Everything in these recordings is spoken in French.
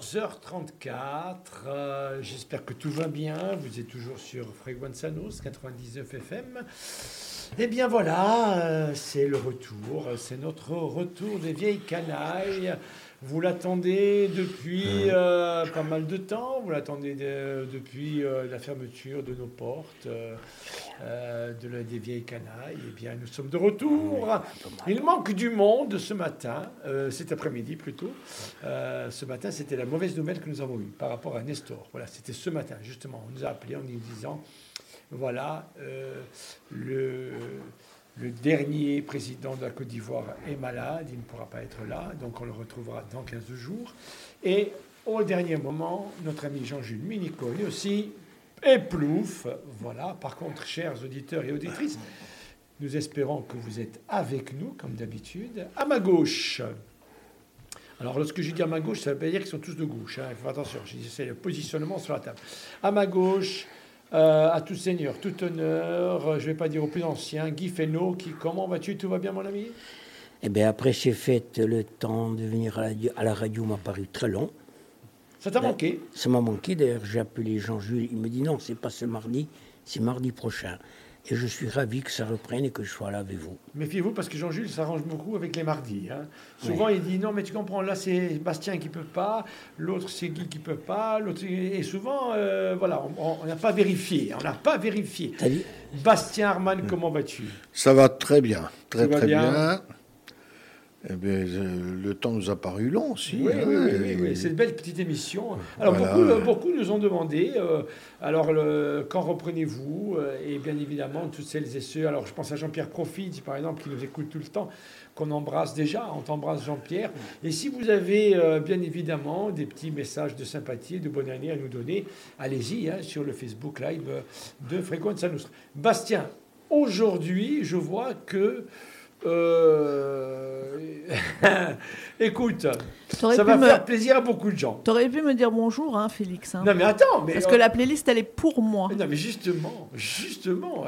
14h34. euh, J'espère que tout va bien. Vous êtes toujours sur Freguenzanos 99 FM. Eh bien voilà, euh, c'est le retour. C'est notre retour des vieilles canailles. Vous l'attendez depuis euh, pas mal de temps. Vous l'attendez de- depuis euh, la fermeture de nos portes, euh, de la, des vieilles canailles. Eh bien, nous sommes de retour. Il manque du monde ce matin, cet après-midi plutôt. Ce matin, c'était la mauvaise nouvelle que nous avons eue par rapport à Nestor. Voilà, c'était ce matin, justement. On nous a appelés en nous disant voilà, le, le dernier président de la Côte d'Ivoire est malade, il ne pourra pas être là, donc on le retrouvera dans 15 jours. Et au dernier moment, notre ami Jean-Jules Minico, lui aussi, est plouf. Voilà, par contre, chers auditeurs et auditrices, nous espérons que vous êtes avec nous, comme d'habitude. À ma gauche, alors lorsque je dis à ma gauche, ça ne veut pas dire qu'ils sont tous de gauche. hein, faut attention, c'est le positionnement sur la table. À ma gauche, euh, à tout seigneur, tout honneur, je ne vais pas dire au plus ancien, Guy Fesneau, qui, comment vas-tu Tout va bien mon ami? Eh bien, après ces fêtes, le temps de venir à la, radio- à la radio m'a paru très long. Ça t'a manqué? Ça m'a manqué. D'ailleurs, j'ai appelé Jean-Jules. Il me dit non, c'est pas ce mardi, c'est mardi prochain. Et je suis ravi que ça reprenne et que je sois là avec vous. Méfiez-vous parce que Jean-Jules s'arrange beaucoup avec les mardis. hein. Souvent il dit non mais tu comprends, là c'est Bastien qui peut pas, l'autre c'est Guy qui peut pas, l'autre et souvent euh, voilà, on- n'a pas vérifié, on n'a pas vérifié. Dit Bastien Arman, comment vas-tu? Ça va très bien, très très bien. bien. Eh bien, le temps nous a paru long aussi. Oui, hein, oui, oui, oui, oui, c'est une belle petite émission. Alors, Voilà. beaucoup, euh, beaucoup nous ont demandé, euh, alors, le- quand reprenez-vous euh, Et bien évidemment, toutes celles et ceux, alors je pense à Jean-Pierre Profit, par exemple, qui nous écoute tout le temps, qu'on embrasse déjà, on t'embrasse Jean-Pierre. Et si vous avez, euh, bien évidemment, des petits messages de sympathie, de bonne année à nous donner, allez-y, hein, sur le Facebook Live de Fréquence Nostra. Bastien, aujourd'hui, je vois que... euh, écoute, T'aurais ça pu, va me... faire plaisir à beaucoup de gens. t'aurais pu me dire bonjour, hein, Félix. hein. Non mais attends, mais Parce euh, que la playlist, elle est pour moi. non mais justement, justement.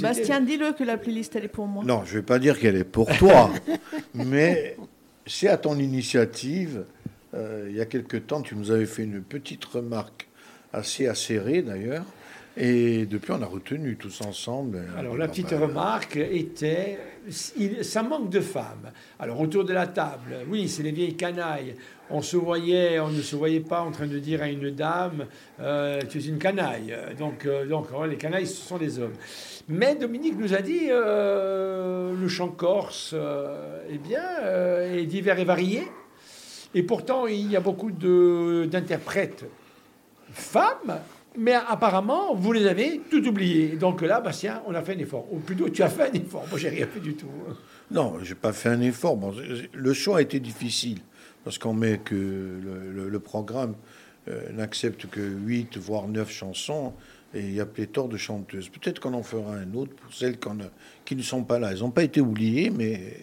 Bastien, dis-le que la playlist, elle est pour moi. Non, je ne vais pas dire qu'elle est pour toi, mais c'est à ton initiative. Euh, il y a quelque temps, tu nous avais fait une petite remarque assez acérée d'ailleurs. Et depuis, on a retenu tous ensemble. Alors la petite remarque était, il- ça manque de femmes. Alors autour de la table, oui, c'est les vieilles canailles. On se voyait, on ne se voyait pas en train de dire à une dame, euh, tu es une canaille. Donc, euh, donc les canailles, ce sont les hommes. Mais Dominique nous a dit, euh, le chant corse, euh, eh bien, euh, est divers et varié. Et pourtant, il y a beaucoup d'interprètes femmes, mais apparemment, vous les avez tout oubliés. Donc là, Bastien, on a fait un effort. Ou plutôt, tu as fait un effort. Moi, j'ai rien fait du tout. Non, j'ai pas fait un effort. Bon, le choix a été difficile parce qu'on met que le, le- le programme euh, n'accepte que 8 voire 9 chansons et il y a pléthore de chanteuses. Peut-être qu'on en fera un autre pour celles a- qui ne sont pas là. Elles n'ont pas été oubliées, mais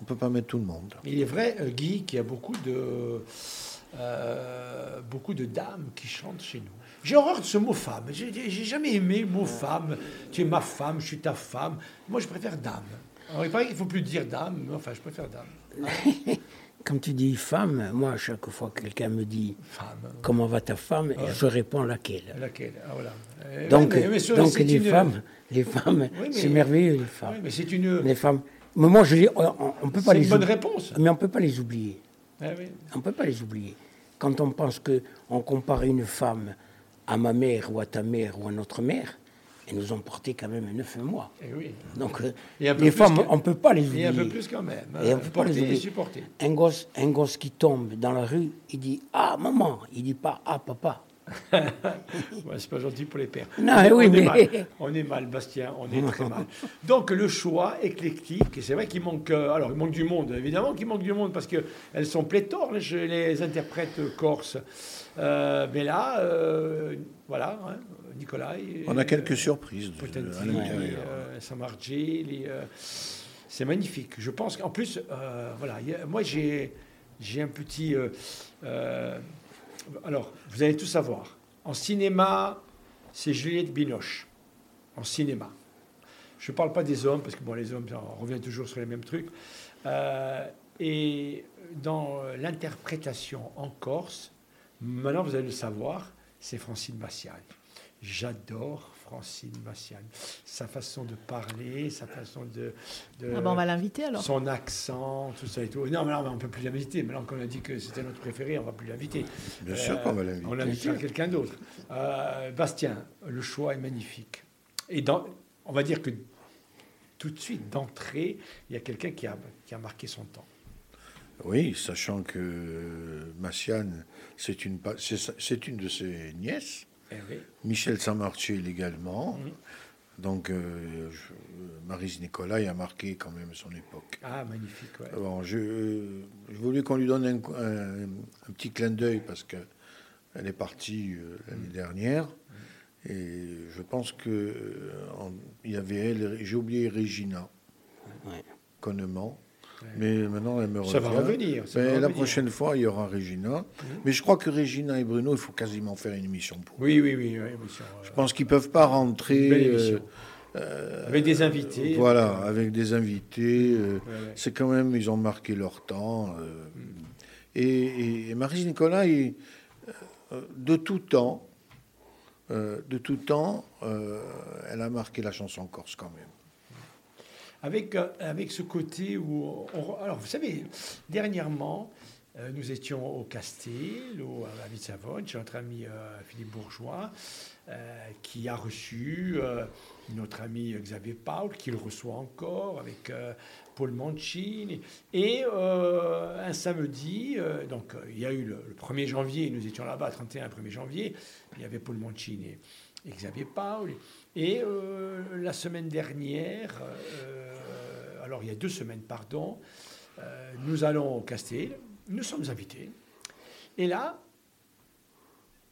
on peut pas mettre tout le monde. Mais il est vrai, euh, Guy, qu'il y a beaucoup de, euh, beaucoup de dames qui chantent chez nous. J'ai horreur de ce mot femme. J'ai j'ai jamais aimé le mot femme. Tu es ma femme, je suis ta femme. Moi, je préfère dame. Alors, il paraît qu'il ne faut plus dire dame, mais enfin, je préfère dame. Quand tu dis femme, moi, à chaque fois que quelqu'un me dit Femme. comment va ta femme, je réponds laquelle. Laquelle Ah, voilà. Euh, Donc, ouais, mais- mais sur- donc c'est les une- femmes, les femmes, Oui, c'est merveilleux les femmes. Oui, mais c'est une, Les femmes. Mais moi, je dis, on, on peut pas c'est les une bonne réponse. Mais on peut pas les oublier. Ah oui. On ne peut pas les oublier. Quand on pense que on compare une femme à ma mère ou à ta mère ou à notre mère, elles nous ont porté quand même neuf mois. Eh oui. Donc euh, Et les femmes, que- on ne peut pas les Et oublier. un peu plus quand même. Et hein. on peut pas les et oublier. supporter. Un gosse, un gosse qui tombe dans la rue, il dit Ah maman, il dit pas Ah papa. Ouais, c'est pas gentil pour les pères. Non, on, oui, est mais- mal. on est mal, Bastien, on est très mal. Donc le choix éclectique, et c'est vrai qu'il manque, euh, alors il manque du monde, évidemment qu'il manque du monde parce qu'elles sont pléthores, les, les interprètes corses. Euh, mais là, euh, voilà, hein, Nicolas. On a quelques surprises euh, les, euh, c'est magnifique. Je pense qu'en plus, euh, voilà, a- moi j'ai, j'ai un petit. Alors, vous allez tout savoir. En cinéma, c'est Juliette Binoche. En cinéma. Je ne parle pas des hommes, parce que bon, les hommes, on revient toujours sur les mêmes trucs. Euh, et dans l'interprétation en Corse, Maintenant, vous allez le savoir, c'est Francine Massiagne. J'adore Francine. Sa façon de parler, sa façon de. ah ben on va l'inviter alors. Son accent, tout ça et tout. Non, mais non, on ne peut plus l'inviter. Maintenant qu'on a dit que c'était notre préféré, on ne va plus l'inviter. Bien sûr qu'on va euh, l'inviter. On l'invitera quelqu'un d'autre. Euh, Bastien, le choix est magnifique. Et dans, on va dire que tout de suite, d'entrée, il y a quelqu'un qui a, qui a marqué son temps. Oui, sachant que Massiane, c'est une, c'est une de ses nièces. Eh Michel Saint-Martial également. Donc, euh, Marise Nicolai a marqué quand même son époque. Ah, magnifique. Ouais. Bon, je, je, voulais qu'on lui donne un, petit clin d'œil parce qu'elle est partie euh, l'année mhm. dernière. Mhm. Et je pense que euh, il y avait elle, j'ai oublié Regina ouais. Connement. Mais maintenant, elle me revient. Ça va revenir. mais la prochaine fois, il y aura Regina. Mhm. Mais je crois que Regina et Bruno, il faut quasiment faire une émission pour. Oui, oui, oui. je pense qu'ils ne peuvent pas rentrer. Euh, euh, avec des invités. Voilà, avec des invités. Euh, c'est quand même, ils ont marqué leur temps. Et, et Marie Nicolas, de tout temps, de tout temps, elle a marqué la chanson corse quand même avec, euh, avec ce côté où... alors, vous savez, dernièrement, euh, nous étions au Castel, au, à la Savone, chez notre ami euh, Philippe Bourgeois, qui a reçu notre ami Xavier Paul, qui le reçoit encore, avec Paul Mancini. Et un samedi, donc il y a eu le, 1er janvier, nous étions là-bas, 31 1er janvier, il y avait Paul Mancini et Xavier Paul. Et la semaine dernière, alors il y a deux semaines, pardon, euh, nous allons au Castel, nous sommes invités. Et là,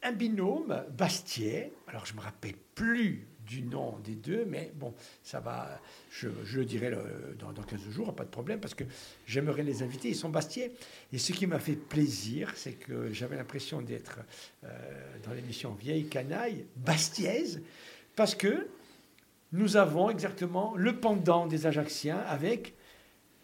un binôme, Bastier, alors je ne me rappelle plus du nom des deux, mais bon, ça va, je, le dirai dans, dans, 15 jours, pas de problème, parce que j'aimerais les inviter, ils sont Bastier. Et ce qui m'a fait plaisir, c'est que j'avais l'impression d'être euh, dans l'émission Vieille Canaille, Bastiaise, parce que nous avons exactement le pendant des Ajacciens avec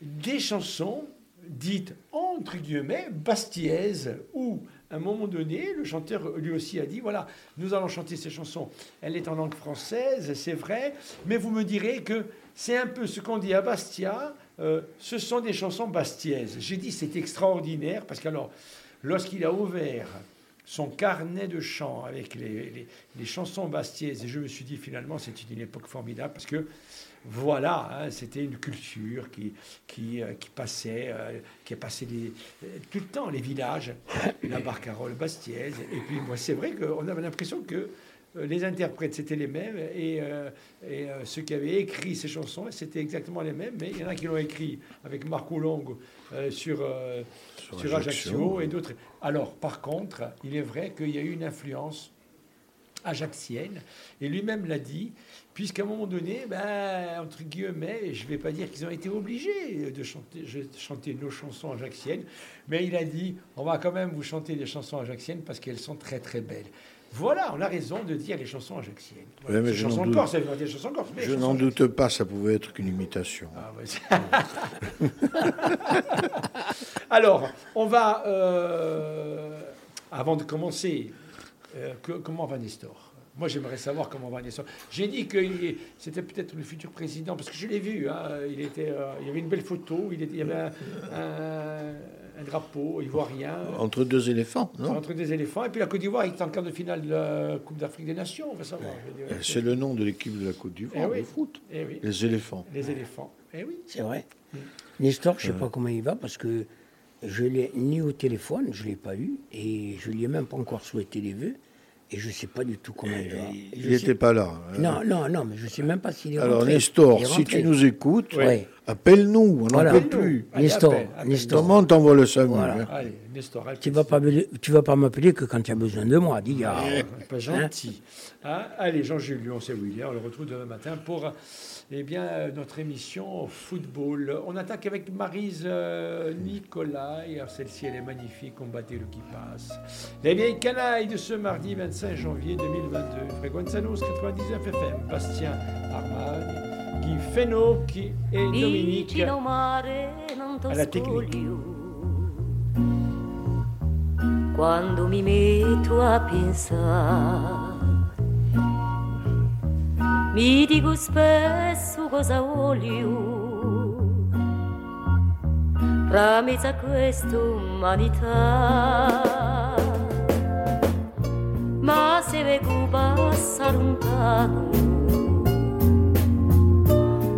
des chansons dites entre guillemets bastiaises où à un moment donné, le chanteur lui aussi a dit voilà, nous allons chanter ces chansons. Elle est en langue française, c'est vrai, mais vous me direz que c'est un peu ce qu'on dit à Bastia, euh, ce sont des chansons bastiaises. J'ai dit c'est extraordinaire parce qu'alors, lorsqu'il a ouvert son carnet de chants avec les, chansons bastiaises. Et je me suis dit, finalement, c'est une époque formidable parce que, voilà, hein, c'était une culture qui, qui, euh, qui passait, euh, qui a passé euh, tout le temps, les villages, la barcarolle bastiaise. Et puis, moi, c'est vrai qu'on avait l'impression que les interprètes, c'était les mêmes, et, et ceux qui avaient écrit ces chansons, c'était exactement les mêmes, mais il y en a qui l'ont écrit avec Marco Long sur, sur, Ajaccio et d'autres. Alors, par contre, il est vrai qu'il y a eu une influence ajaxienne, et lui-même l'a dit, puisqu'à un moment donné, ben, entre guillemets, je ne vais pas dire qu'ils ont été obligés de chanter, de chanter nos chansons ajaxiennes, mais il a dit, on va quand même vous chanter des chansons ajaxiennes parce qu'elles sont très très belles. Voilà, on a raison de dire les chansons ajaxiennes. mais chansons doute, corse, des chansons corse. Je n'en doute pas, ça pouvait être qu'une imitation. Ah, Alors, on va, euh, avant de commencer, euh, comment va Nestor? Moi, j'aimerais savoir comment va Nestor. J'ai dit que c'était peut-être le futur président, parce que je l'ai vu. Hein, il, était, euh, il y avait une belle photo, il, était, il y avait un un drapeau ivoirien. Entre deux éléphants, non? Entre deux éléphants. Et puis la Côte d'Ivoire est en quart de finale de la Coupe d'Afrique des Nations, on va savoir. C'est le nom de l'équipe de la Côte d'Ivoire, eh foot. Eh Les éléphants. Les éléphants. Eh oui. C'est vrai. Mm. Nestor, je ne sais pas comment il va parce que je l'ai ni au téléphone, je ne l'ai pas eu, et je ne lui ai même pas encore souhaité les vœux. Et je ne sais pas du tout comment il va. Il n'était pas là. Hein. Non, non, non, mais je ne sais même pas s'il est Alors, Nestor, si tu nous écoutes, appelle-nous, on n'en peut plus. Nestor, Nestor. Comment t'envoies le SAMU hein Allez, Nestor, tu ne vas pas, tu vas pas m'appeler que quand tu as besoin de moi, dis. Ah, pas gentil. Hein Allez, Jean-Jules, on sait où il est, on le retrouve demain matin pour eh bien, euh, notre émission football. On attaque avec Marise euh, Nicolas. Celle-ci, elle est magnifique. Combattez le qui passe. Les vieilles canailles de ce mardi 25 janvier 2022. Fréquenzanos 99 FM. Bastien Armani, Guy Feno qui est Dominique à la technique. quando mi metto a pensare. Mi dico spesso cosa voglio, fra mezzo a questa umanità. Ma se vedo passare lontano,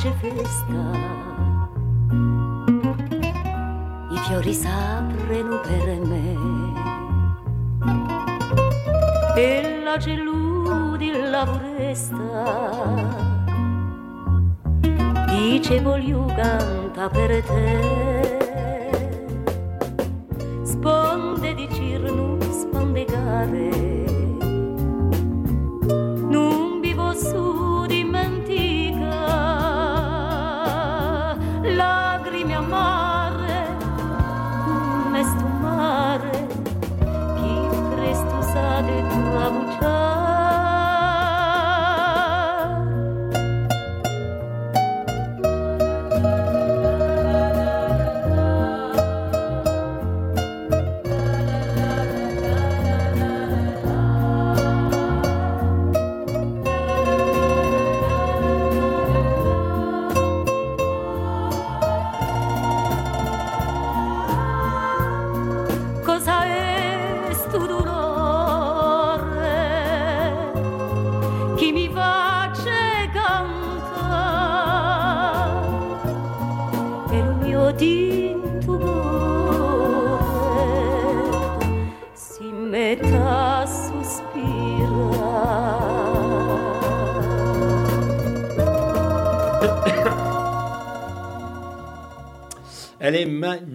face festa. I fiori s'aprono per me. E la geludi la foresta. Dice voglio canta per te. Sponde di cirno, sponde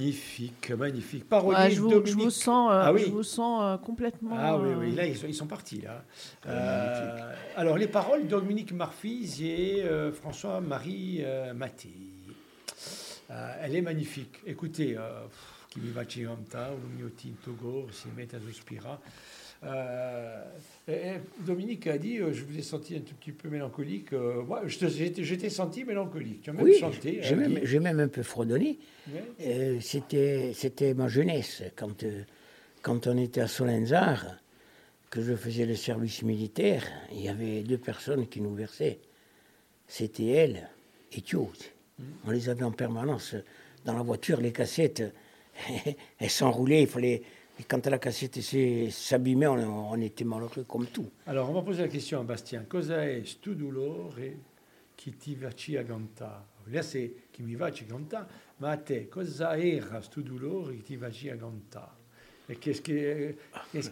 magnifique, magnifique. Parolier je, vous, je, vous, sens, euh, ah oui. je vous sens euh, complètement. Ah oui, oui, là ils sont, ils sont partis là. Euh, alors les paroles Dominique Marfise et François-Marie Maté. elle est magnifique. Écoutez, Chi mi va ciamta, un mio togo, si met à Euh, Dominique a dit, euh, je vous ai senti un tout petit peu mélancolique. Euh, moi, j'étais senti mélancolique. Tu as même oui, chanté. J'ai même, même, un peu fredonné. C'était ma jeunesse, quand, quand on était à Solenzar, que je faisais le service militaire, il y avait deux personnes qui nous versaient. C'était elle et Thio. Mm. On les avait en permanence dans la voiture, les cassettes, elles s'enroulaient, il fallait et quand la cassette s'abîmait, on, on, était malheureux comme tout. Alors, on va poser la question à Bastien. Cosa è stu dolore che ti ci aganta? Là, c'est qui mi va ci aganta, ma a te, cosa era stu dolore che ti ci aganta? Qu'est-ce qu'il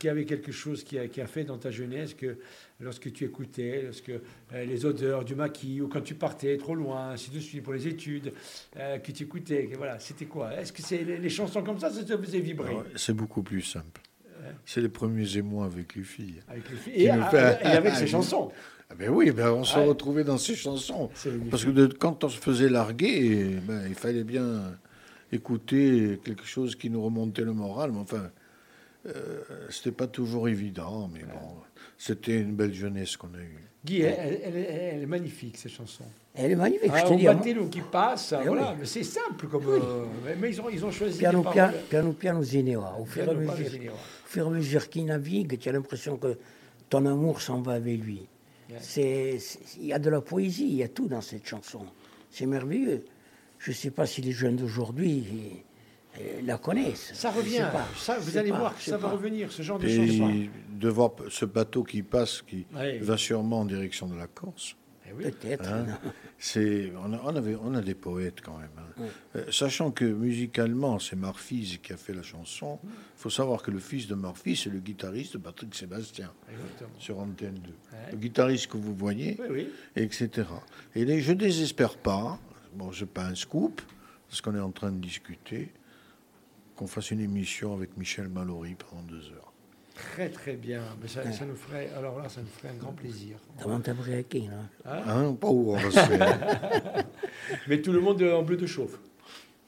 y avait quelque chose qui a, qui a, fait dans ta jeunesse que lorsque tu écoutais, lorsque euh, les odeurs du maquis ou quand tu partais trop loin, ainsi de suite pour les études, euh, que tu écoutais, voilà, c'était quoi? Est-ce que c'est les, chansons comme ça, ça te faisait vibrer? C'est beaucoup plus simple. C'est les premiers émois avec les filles. Avec les filles. Et, avec ces chansons. Ah ben oui, ben on se retrouvait dans ces chansons. Parce que de, quand on se faisait larguer, ben, il fallait bien écouter quelque chose qui nous remontait le moral. Mais enfin, euh, c'était pas toujours évident, mais bon, c'était une belle jeunesse qu'on a eue. Guy, elle, est magnifique, cette chanson. Elle est magnifique, ah, je te dis. Un qui passe, eh voilà, mais c'est simple, comme, euh, mais ils ont, ils ont choisi piano, des piano, piano. Au fur, et à mesure, au fur et à mesure qu'il navigue, tu as l'impression que ton amour s'en va avec lui. Il y a de la poésie, il y a tout dans cette chanson. C'est merveilleux. je ne sais pas si les jeunes d'aujourd'hui la connaissent. Ça revient. ça, vous allez voir que ça va revenir, ce genre de choses. De voir ce bateau qui passe, qui va sûrement en direction de la Corse. Eh Peut-être. Hein? C'est, on, a, on, avait, on a des poètes quand même. Hein. Euh, sachant que musicalement, c'est Marfis qui a fait la chanson, il faut savoir que le fils de Marfis, c'est le guitariste de Patrick Sébastien sur Antenne 2. Le guitariste que vous voyez, etc. Et les, je ne désespère pas, bon, je pas un scoop, parce qu'on est en train de discuter, qu'on fasse une émission avec Michel Mallory pendant deux heures. Très très bien. Mais ça, nous ferait, alors là, ça nous ferait un grand plaisir. qui, là hein? hein Pas où on va se faire. Mais tout le monde en bleu de chauffe.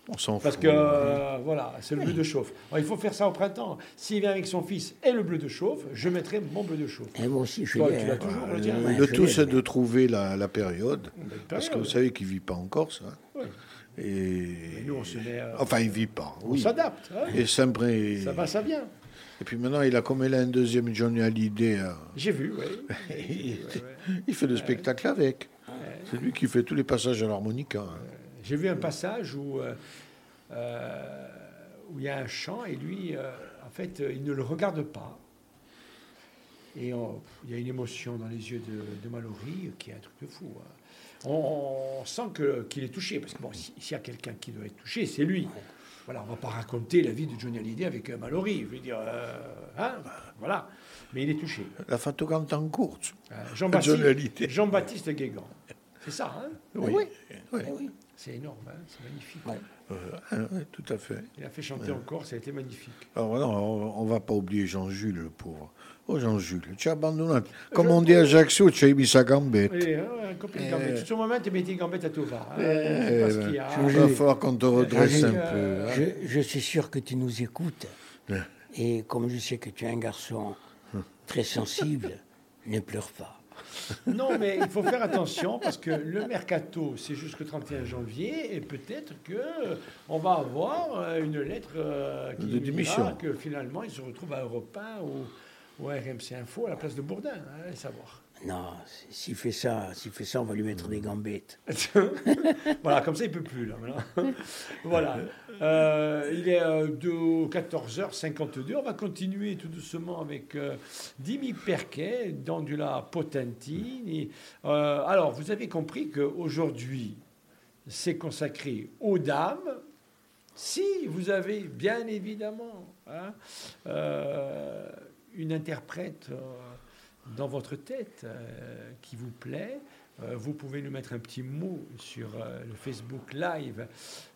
On s'en fout. Parce que, euh, voilà, c'est le bleu de chauffe. il faut faire ça au printemps. S'il vient avec son fils et le bleu de chauffe, je mettrai mon bleu de chauffe. Et moi aussi, je Toi, tu l'as toujours, le, le tout, c'est de trouver la, période. Parce que vous savez qu'il ne vit pas encore, ça. Oui. Et... nous, on se met, Enfin, il ne vit pas. On s'adapte. Hein. Et Ça va, ça vient. Et puis maintenant, il a comme il a un deuxième Johnny Hallyday. Euh, J'ai vu, oui. il, fait le spectacle avec. C'est lui qui fait tous les passages à l'harmonica. Hein. J'ai vu un passage où, euh, euh, où il y a un chant et lui, en fait, il ne le regarde pas. Et il y a une émotion dans les yeux de, de Mallory qui est un truc de fou. Hein. On, sent qu'il est touché, parce que bon, s'il y a quelqu'un qui doit être touché, c'est lui. Voilà, on va pas raconter la vie de Johnny Hallyday avec euh, Mallory. Je veux dire, euh, hein, voilà. Mais il est touché. La fatogante en courte. Euh, Jean-Baptiste Jean Guégan. C'est ça, hein? Oui. oui. oui. C'est énorme, hein c'est magnifique. tout à fait. Il a fait chanter encore, ça a été magnifique. Alors non, on ne va pas oublier Jean-Jules, le pauvre. Oh Jean-Jules, tu as abandonné. Comme on dit à Ajaccio, tu as mis sa gambette. Oui, un copain de gambette. Tout ce moment, tu gambette à tout va. Hein. Eh, il y a. Il va falloir qu'on te redresse un peu. Hein. Je, je, suis sûr que tu nous écoutes. Et comme je sais que tu es un garçon très sensible, ne pleure pas. Non, mais il faut faire attention parce que le mercato, c'est jusqu'au 31 janvier et peut-être que on va avoir euh, une lettre euh, qui de démission. que finalement il se retrouve à Europe 1 ou Ouais, RMC Info à la place de Bourdin, hein, allez savoir. Non, s'il fait ça, s'il fait ça, on va lui mettre des gambettes. voilà, comme ça, il peut plus là. voilà. Euh, il est euh, de 14h52. On va continuer tout doucement avec euh, Dimi Perquet dans du la Potentine. alors, vous avez compris qu'aujourd'hui, c'est consacré aux dames. Si vous avez bien évidemment hein, une interprète euh, dans votre tête euh, qui vous plaît, euh, vous pouvez nous mettre un petit mot sur le Facebook Live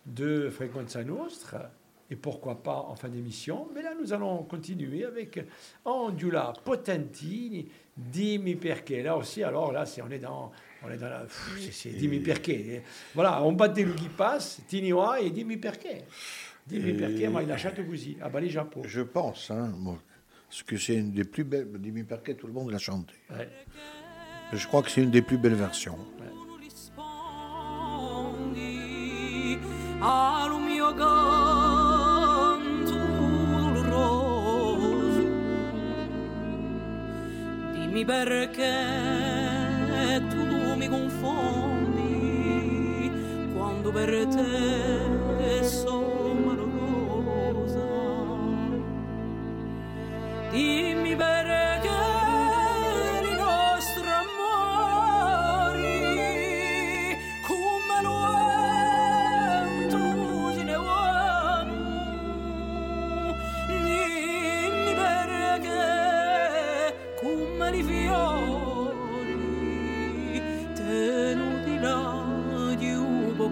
de Frequenza Nostra et pourquoi pas en fin d'émission. Mais là, nous allons continuer avec Andula Potentini, Dimi Perche. Là aussi, alors là, c'est, on est dans, on est dans la, c'est, Dimi Perche. Voilà, on bat des qui passent, Tiniwa et Dimi Perche. Dimi Perche, moi, il a Château-Gouzy, à Bali, Japon. Je pense, hein, moi, parce que c'est une des plus belles. Dimi Perquet, tout le monde l'a chanté. Je crois que c'est une des plus belles versions. Dimmi perché tu mi confondi quando per te sono dimmi perché i nostri amori come lo vento se ne vanno dimmi perché come i fiori tenuti là di un po'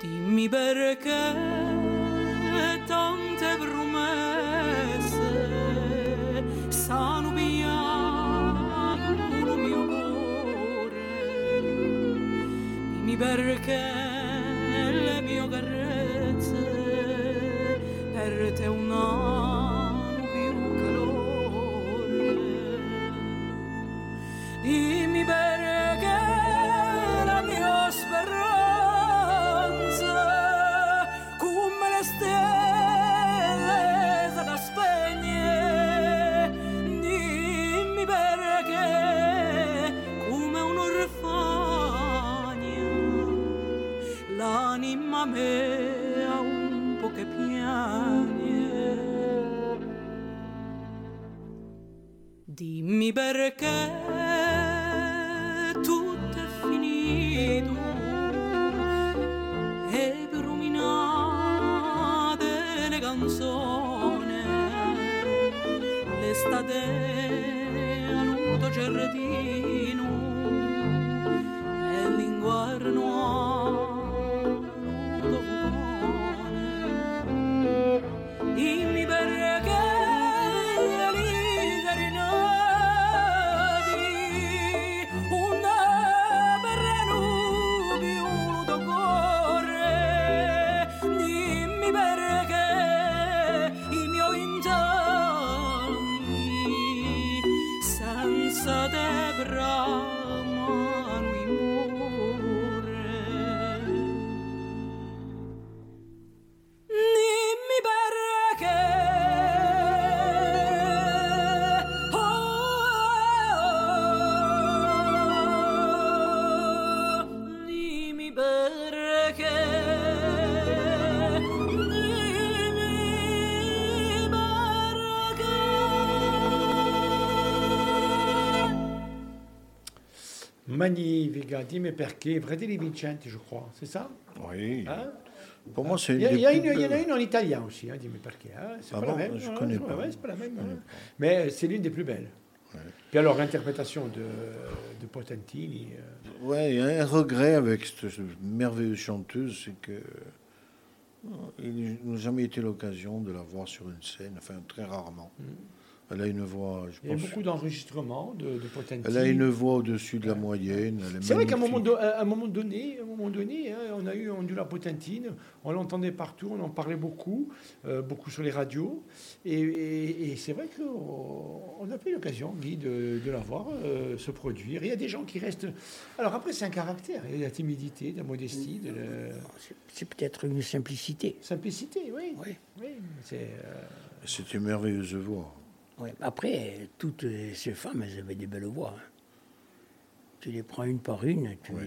dimmi perché perché Dimmi perché tutto è finito e bruminate le canzoni. L'estate a nudo giardino Magnifique, dimmi perché. Fratelli Vincenti, je crois, c'est ça Oui. Hein Pour moi, c'est il, y y plus il y en a une en italien aussi, hein, dis-moi perché. Hein, c'est Ah pas bon la même. Je hein, connais ouais, pas. ouais, c'est pas la même. connais hein. pas. Mais c'est l'une des plus belles. Puis alors, l'interprétation de, de Potentini. euh, Ouais, il y a un regret avec cette, cette merveilleuse chanteuse, c'est que euh, il n'a jamais été l'occasion de la voir sur une scène, enfin très rarement. Elle a une voix, je il y a beaucoup d'enregistrements de, de. Elle a une voix au-dessus de la moyenne. C'est vrai qu'à un moment, un donné, à un moment donné hein, on a eu on a eu la Potentine, on l'entendait partout, on en parlait beaucoup, euh, beaucoup sur les radios. Et, et- et c'est vrai qu'on n'a pas eu l'occasion, Guy, de, de la voir euh, se produire. Il y a des gens qui restent. Alors après, c'est un caractère. Il y a de la timidité, de la modestie, de la C'est- peut-être une simplicité. simplicité, oui. Oui. oui c'est, euh, merveilleuse voix. Ouais. Après, toutes ces femmes, elles avaient des belles voix. hein. Tu les prends une par une, tu... Oui.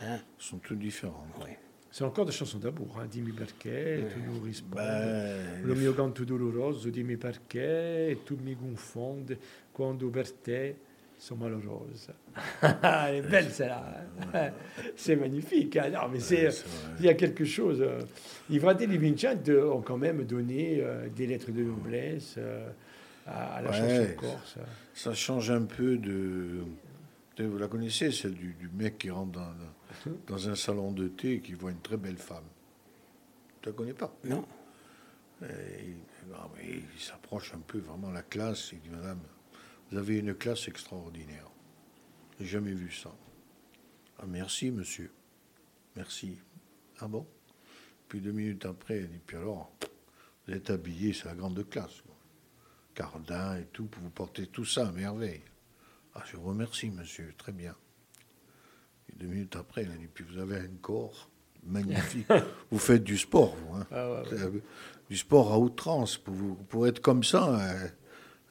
Hein Elles sont toutes différentes. Ouais. c'est encore des chansons d'amour. Hein. Dimmi perché, tu nous rispondi. Ben, Lo mio canto doloroso, dimmi perché, tu mi confondi quando per te sono malheureuse. Elle est belle celle-là. hein. C'est magnifique. hein. Non, mais c'est, il y a quelque chose. euh, I fratelli Vincent ont quand même donné euh, des lettres de noblesse euh, à, à la Ouais. chanson corse. Ça change un peu de. vous la connaissez, celle du, du mec qui rentre dans, dans un salon de thé et qui voit une très belle femme. Tu la connais pas? Non Et il, non, mais il s'approche un peu vraiment la classe. Il dit Madame, vous avez une classe extraordinaire. J'ai jamais vu ça. Ah, merci, monsieur. Merci. Ah bon? Puis deux minutes après, elle dit Puis alors, vous êtes habillé, c'est la grande classe. Cardin et tout, vous portez tout ça à merveille. Ah, je vous remercie, monsieur, très bien. Et deux minutes après, elle a dit Puis vous avez un corps magnifique. vous faites du sport, vous. hein. Ah ouais, ouais. C'est du sport à outrance. Pour, vous- pour être comme ça, elle,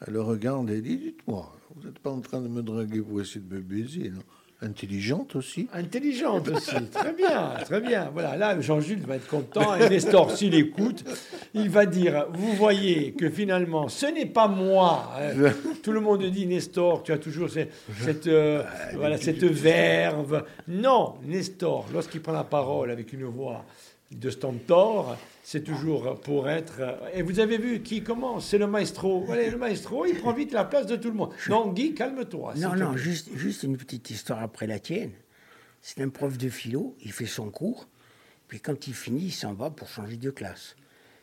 elle le regarde et dit Dites-moi, vous n'êtes pas en train de me draguer pour essayer de me baiser, non? Intelligente aussi Intelligente aussi, très bien, très bien. Voilà, là, Jean-Jules va être content. Et Nestor, s'il écoute, il va dire Vous voyez que finalement, ce n'est pas moi. hein. Tout le monde dit Nestor, tu as toujours cette, cette, euh, voilà, cette verve. Non, Nestor, lorsqu'il prend la parole avec une voix de stentor, c'est toujours pour être. Et vous avez vu qui commence C'est le maestro. Voilà, le maestro, il prend vite la place de tout le monde. Non, Guy, calme-toi. Non, non, juste, juste une petite histoire après la tienne. C'est un prof de philo, il fait son cours, puis quand il finit, il s'en va pour changer de classe.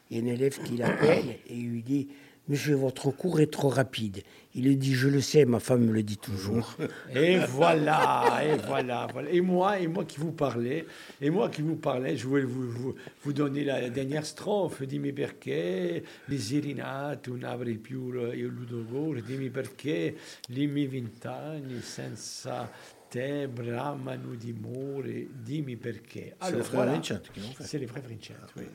Il y a un élève qui l'appelle et il lui dit Monsieur, votre cours est trop rapide. Il lui dit Je le sais, ma femme me le dit toujours. Et voilà, et voilà, voilà. Et moi, et moi qui vous parlais, et moi qui vous parlais, je voulais vous, vous, vous donner la dernière strophe. Dimmi perché le serenate non avrei più il ludogore, dimmi perché i miei vent'anni senza te bramano d'amore, dimmi perché. C'est les frères Vincent qui l'ont fait. C'est les frères Vincent, oui.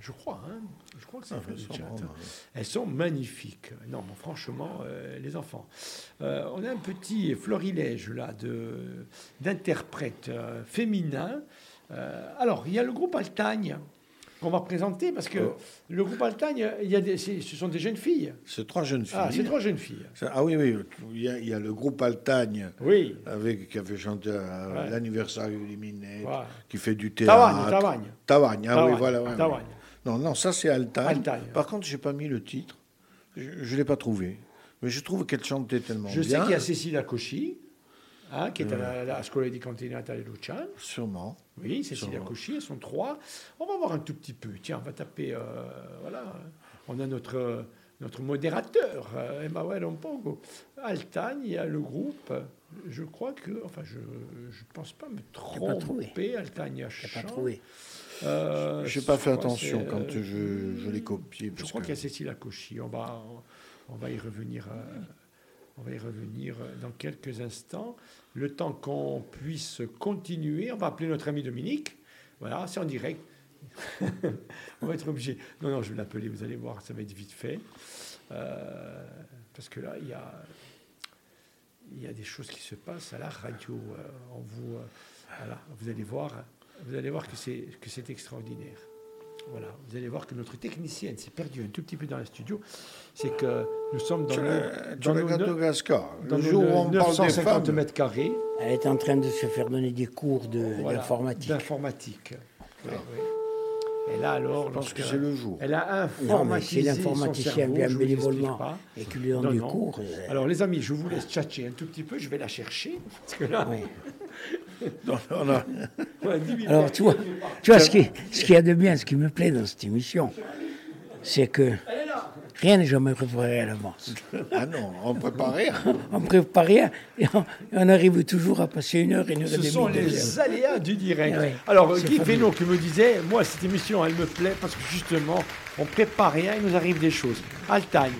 Je crois, hein. Je crois que c'est Vincent. ouais. Elles sont magnifiques. Non, mais franchement, euh, les enfants. Euh, on a un petit florilège là de d'interprètes euh, féminins alors, il y a le groupe Altagne qu'on va présenter parce que Oh. le groupe Altagne, il y a des, ce sont des jeunes filles. C'est trois jeunes filles. Ah, c'est trois jeunes filles. Ah oui, oui, il y, a, il y a le groupe Altagne Oui. avec, qui avait chanté à Ouais. l'anniversaire du Voilà. qui fait du théâtre. Tavagne, Tavagne. Tavagne, ah oui, voilà. ouais, Tavagne. Non, non, ça c'est Altagne. Altagne. Par contre, j'ai pas mis le titre. Je ne l'ai pas trouvé. Mais je trouve qu'elle chantait tellement Je sais bien. qu'il y a Cécilia Cauchy, hein, qui est à la, la Scuola di Continentale Lucian. Sûrement. Oui, Cécilia. Cauchy, elles sont trois. On va voir un tout petit peu. Tiens, on va taper. euh, voilà. On a notre, notre modérateur, euh, Emmanuel Ompongo. Altagne, il y a le groupe. Je crois que. Enfin, je ne pense pas me tromper. Altagne J'ai pas trouvé. Euh, J'ai pas fait attention quand euh, je, je l'ai copié. Je crois que- qu'il y a Cécilia Cauchy. On va, on, on va y revenir. euh, on va y revenir euh, dans quelques instants. Le temps qu'on puisse continuer, on va appeler notre ami Dominique. Voilà, c'est en direct. on va être obligé. Non, non, je vais l'appeler. Vous allez voir, ça va être vite fait. Euh, parce que là, il y a, y a des choses qui se passent à la radio. On vous, euh, voilà, vous allez voir, vous allez voir que c'est extraordinaire. Voilà, vous allez voir que notre technicienne s'est perdue un tout petit peu dans le studio. C'est que nous sommes dans Tu le, dans Gascar. dans Le nos jour où on parle des 950 femmes, mètres carrés Elle est en train de se faire donner des cours de- voilà, d'informatique. d'informatique. Oui, oui. Et là, alors, je pense que lorsque- c'est le jour. Elle a Non, informatisé son l'informaticien vient bénévolement pas. et qu'il lui donne Non, non. cours, euh, Alors, les amis, je vous laisse tchatcher un tout petit peu. Je vais la chercher. Parce que là, oui. Alors, tu vois, tu vois ce qui- ce qu'il y a de bien, ce qui me plaît dans cette émission, c'est que rien n'est jamais préparé à l'avance. Ah non, on prépare rien. On ne prépare rien et on, on arrive toujours à passer une heure, une heure et Ce sont heures. les aléas du direct. Ouais, Alors, Guy fabuleux. Fesneau qui me disait, moi, cette émission, elle me plaît parce que justement, on prépare rien, il nous arrive des choses. Altagne.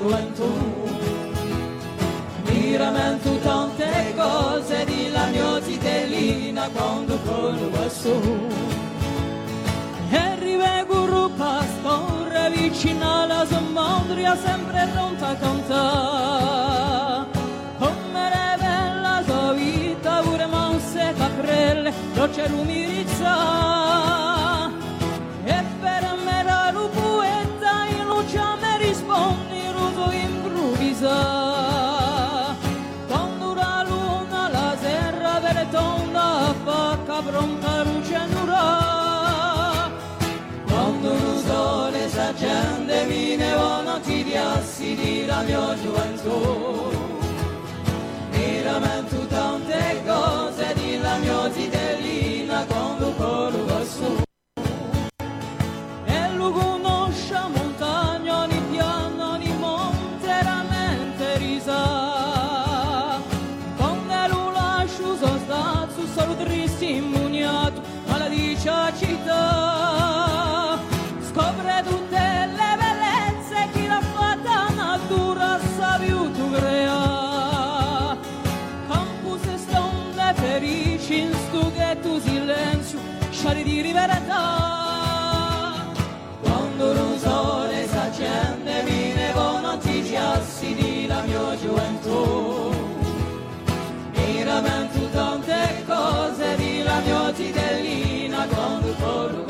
La mia gioventù mi ramento tante cose di la mia zitellina quando corro questo e rivego rupa scorre vicino alla sommondria sempre pronta a cantare come è bella sua vita pure mosse caprelle dolce lumirizza sole si accende mi nevono ti riassi di la mia gioventù. Mi lamento tante cose di la mia zitellina tante cose di la mia tigellina con un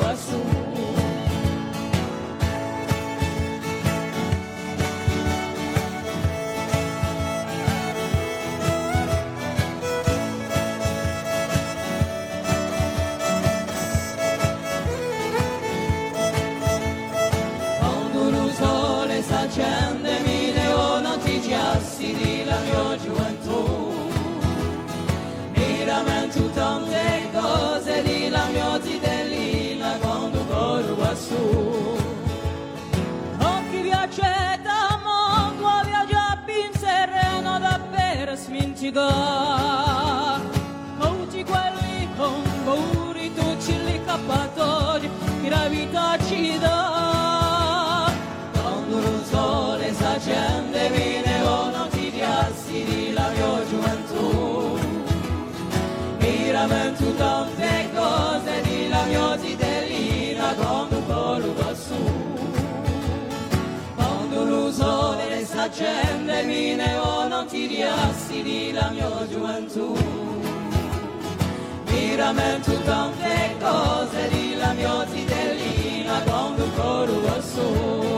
ti dà Oggi quelli con pauri tu ci li cappatori che la vita ci dà. Quando lo sole s'accende viene o non ti piazzi di la mia gioventù. Miramento tante cose di la mia zitellina agende mine o non ti riassidi la mia gioventù. Mi rammento tante cose di la mia zitellina con un coro rosso.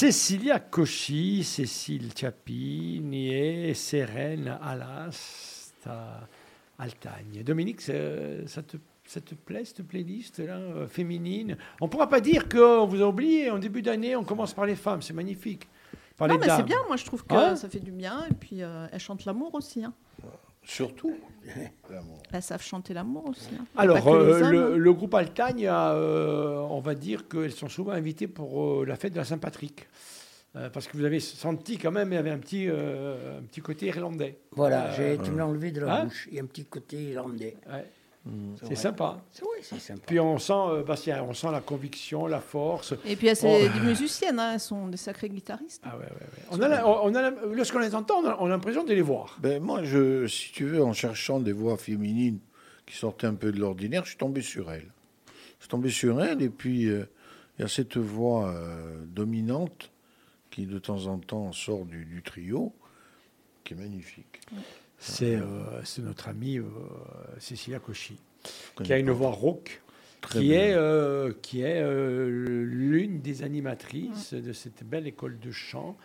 Cecilia Cosci, Cécile Ciappini et Sérène Alas Altagne. Dominique, ça, ça te, ça te plaît cette playlist là, euh, féminine? On ne pourra pas dire qu'on vous a oublié. En début d'année, on commence par les femmes, c'est magnifique. Par Non, mais c'est bien, moi je trouve que Hein? ça fait du bien. Et puis euh, elles chantent l'amour aussi. Hein. Surtout. l'amour. Elles savent chanter l'amour aussi. hein. Alors, euh, hommes, le, hein. le groupe Altagne, a, euh, on va dire qu'elles sont souvent invitées pour euh, la fête de la Saint-Patrick. Euh, parce que vous avez senti quand même, il y avait un petit, euh, un petit côté irlandais. Voilà, Euh, j'ai été me l'enlever de la Hein bouche. Il y a un petit côté irlandais. ouais. C'est sympa. C'est sympa. Puis on sent, euh, Bastien, on sent la conviction, la force. Et puis elles, c'est Oh. des musiciennes, hein, elles sont des sacrées guitaristes. Ah ouais, ouais, ouais. On a, la- on a la- lorsqu'on les entend, on a, on l'impression de les voir. Ben, moi, je, si tu veux, en cherchant des voix féminines qui sortaient un peu de l'ordinaire, je suis tombé sur elle. Je suis tombé sur elle, et puis euh, il y a cette voix euh, dominante qui, de temps en temps, sort du, du trio, qui est magnifique. C'est notre amie euh, Cécilia Cauchy, qui a une voix rauque, Très qui bien. est, euh, qui est euh, l'une des animatrices de cette belle école de chant,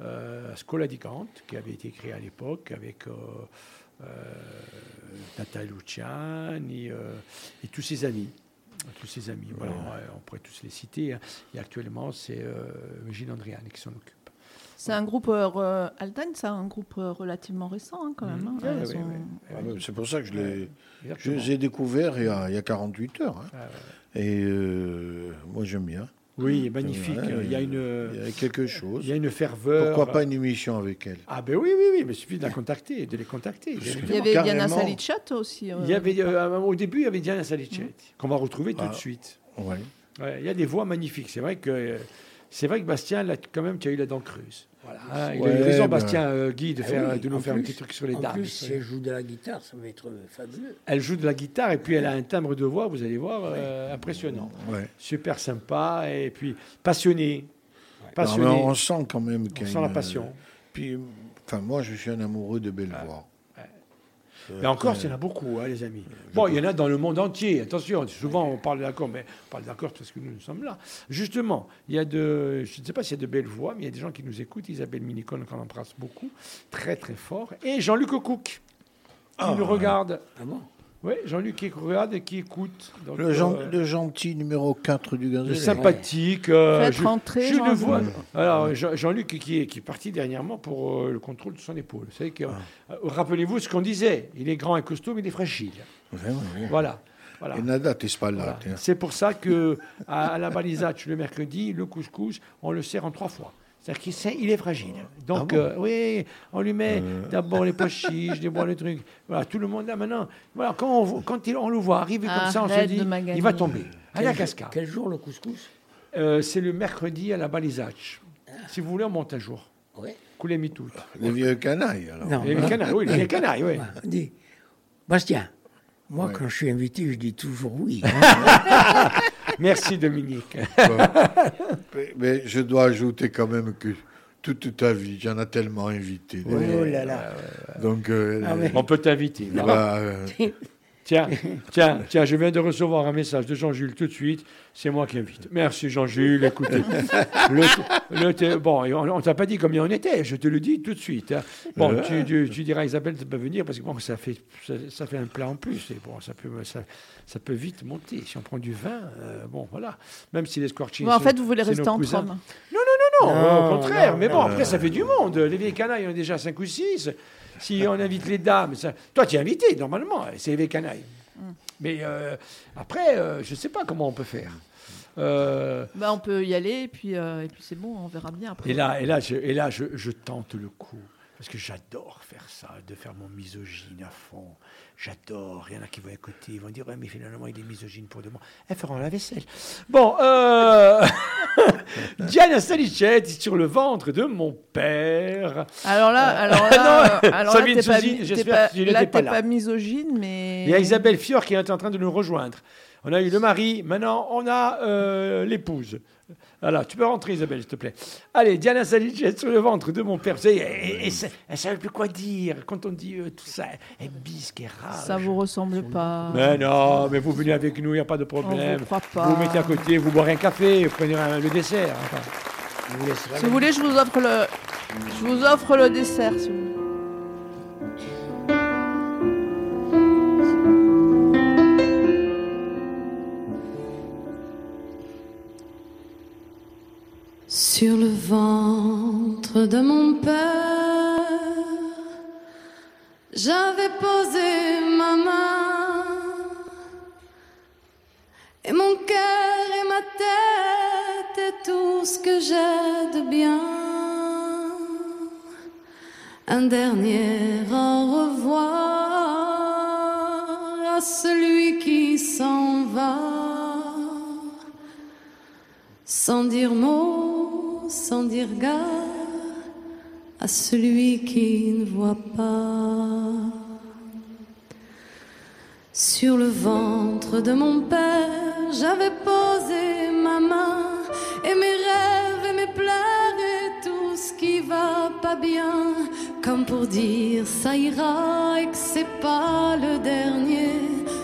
euh, Scola di Cante, qui avait été créée à l'époque avec euh, euh, Nathalie Luciani euh, et tous ses amis. Tous ses amis, voilà, ouais, on pourrait tous les citer. hein. Et actuellement, c'est euh, Gilles Andriani qui s'en occupe. C'est un groupe euh, Altagne, c'est un groupe euh, relativement récent hein, quand même. hein. Ah ben, C'est pour ça que je l'ai je les ai découverts il y a, il y a 48 heures. hein. Ah, ouais. Et euh, moi, j'aime bien. Oui, magnifique. Ouais, il y a une, Il y a quelque chose. il y a une ferveur. Pourquoi pas une émission avec elle? Ah ben oui, oui, oui, mais il suffit de la contacter, de les contacter. Il y avait Diana. Salichat aussi. euh, Il y avait, euh, au début, il y avait Diana Salicetti, qu'on va retrouver tout Ah. de suite. Ouais. Ouais, il y a des voix magnifiques. C'est vrai que, euh, c'est vrai que Bastien, là, quand même, tu as eu la dent creuse. Voilà. hein, il a eu Ouais, raison, ben- Bastien euh, Guy, de, Ah faire, oui, de nous faire un plus- petit truc sur les En dames. plus, si elle joue de la guitare, ça va être fabuleux. Elle joue de la guitare et puis elle a un timbre de voix, vous allez voir, euh, impressionnant. Ouais. Super sympa et puis passionné. Non, mais Passionné. on sent quand même On y a sent la passion. Puis, enfin, moi, je suis un amoureux de belles Mais encore, il y en a beaucoup, hein, les amis. Bon, il y en a dans le monde entier. Attention, souvent on parle d'accord, mais on parle d'accord parce que nous, nous sommes là. Justement, il y a de, je ne sais pas s'il y a de belles voix, mais il y a des gens qui nous écoutent. Isabelle Minicone, qu'on embrasse beaucoup, très très fort. Et Jean-Luc Cook, qui Ah, nous regarde. Ah bon? Oui, Jean-Luc qui regarde et qui écoute. Donc, Le, gen- euh, le gentil numéro 4 du le Gazelle. sympathique. euh, Faites je- rentrer je Jean- le vois. Alors, Jean- Jean-Luc qui est, qui est parti dernièrement pour euh, le contrôle de son épaule. Vous savez que, Ah. euh, Rappelez-vous ce qu'on disait. Il est grand et costaud, mais il est fragile. Vraiment, oui. Voilà. voilà. Et nada, t'es pas là. Voilà. C'est pour ça que à, à la balisage le mercredi, le couscous, on le sert en trois fois. C'est-à-dire qu'il sait- il est fragile. Donc, Ah bon euh, oui, on lui met d'abord les pois chiches, d'abord les trucs. Voilà, tout le monde là maintenant. Voilà, quand on, vo- quand il- on le voit arriver comme ça, on se dit, il va tomber. À la cascade. Quel jour le couscous? Euh, c'est le mercredi à la balisage. Si vous voulez, on monte un jour. Oui. Coulez mi tout. Les vieux canailles, alors. Non. Les canailles, oui, les canailles, oui. On dit, Bastien, moi Ouais. quand je suis invité, je dis toujours oui. Merci Dominique. Mais, mais je dois ajouter quand même que toute ta vie, j'en ai tellement invité. oh là là. Donc, euh, Ah. On peut t'inviter. bah, euh, Tiens, tiens, tiens, je viens de recevoir un message de Jean-Jules tout de suite. C'est moi qui invite. Merci Jean-Jules, écoutez. Le- le bon, on, on t'a pas dit combien on était, je te le dis tout de suite. hein. Bon, tu, tu- tu diras à Isabelle de pas venir parce que bon, ça fait, ça, ça fait un plat en plus. Et bon, ça peut, ça, ça peut vite monter. Si on prend du vin, euh, bon, voilà. Même si les. Bon, en fait, vous voulez rester nos entre cousins. hommes. Non, Non, au contraire. non, mais bon, non. après, ça fait du monde. Les vieilles canailles, on est déjà 5 ou 6. Si on invite les dames, ça- toi, tu es invité, normalement. C'est les vieilles canailles. Mais euh, après, euh, je ne sais pas comment on peut faire. Euh, Bah, on peut y aller et puis, et puis c'est bon, on verra bien après. et là, et là, je, et là je, je tente le coup. Parce que j'adore faire ça, de faire mon misogyne à fond. J'adore. Il y en a qui vont écouter, ils vont dire Ouais, mais finalement, il est misogyne pour demain. Elles feront la vaisselle. Bon, euh... Diana Salicette sur le ventre de mon père. Alors là, alors non, là, euh, alors là, t'es pas, j'espère que là, pas là. pas misogyne, mais. Il y a Isabelle Fior qui est en train de nous rejoindre. On a eu le mari, maintenant on a euh, l'épouse. Voilà, tu peux rentrer Isabelle, s'il te plaît. Allez, Diana Salicet sur le ventre de mon père. Vous et- et- et ça- elle ne savait plus quoi dire. Quand on dit euh, tout ça, elle bisque, elle rage. Ça vous ressemble pas. Mais non, mais vous venez avec nous, il n'y a pas de On problème. vous croit pas. Vous mettez à côté, vous boirez un café, vous prenez un- le dessert. enfin. vous Si vous voulez, je vous offre le, je vous offre le dessert. Si vous voulez. Sur le ventre de mon père, j'avais posé ma main. Et mon cœur et ma tête et tout ce que j'ai de bien. Un dernier au revoir à celui qui s'en va. Sans dire mot, sans dire gare, à celui qui ne voit pas. Sur le ventre de mon père, j'avais posé ma main, et mes rêves et mes pleurs et tout ce qui va pas bien, comme pour dire ça ira et que c'est pas le dernier.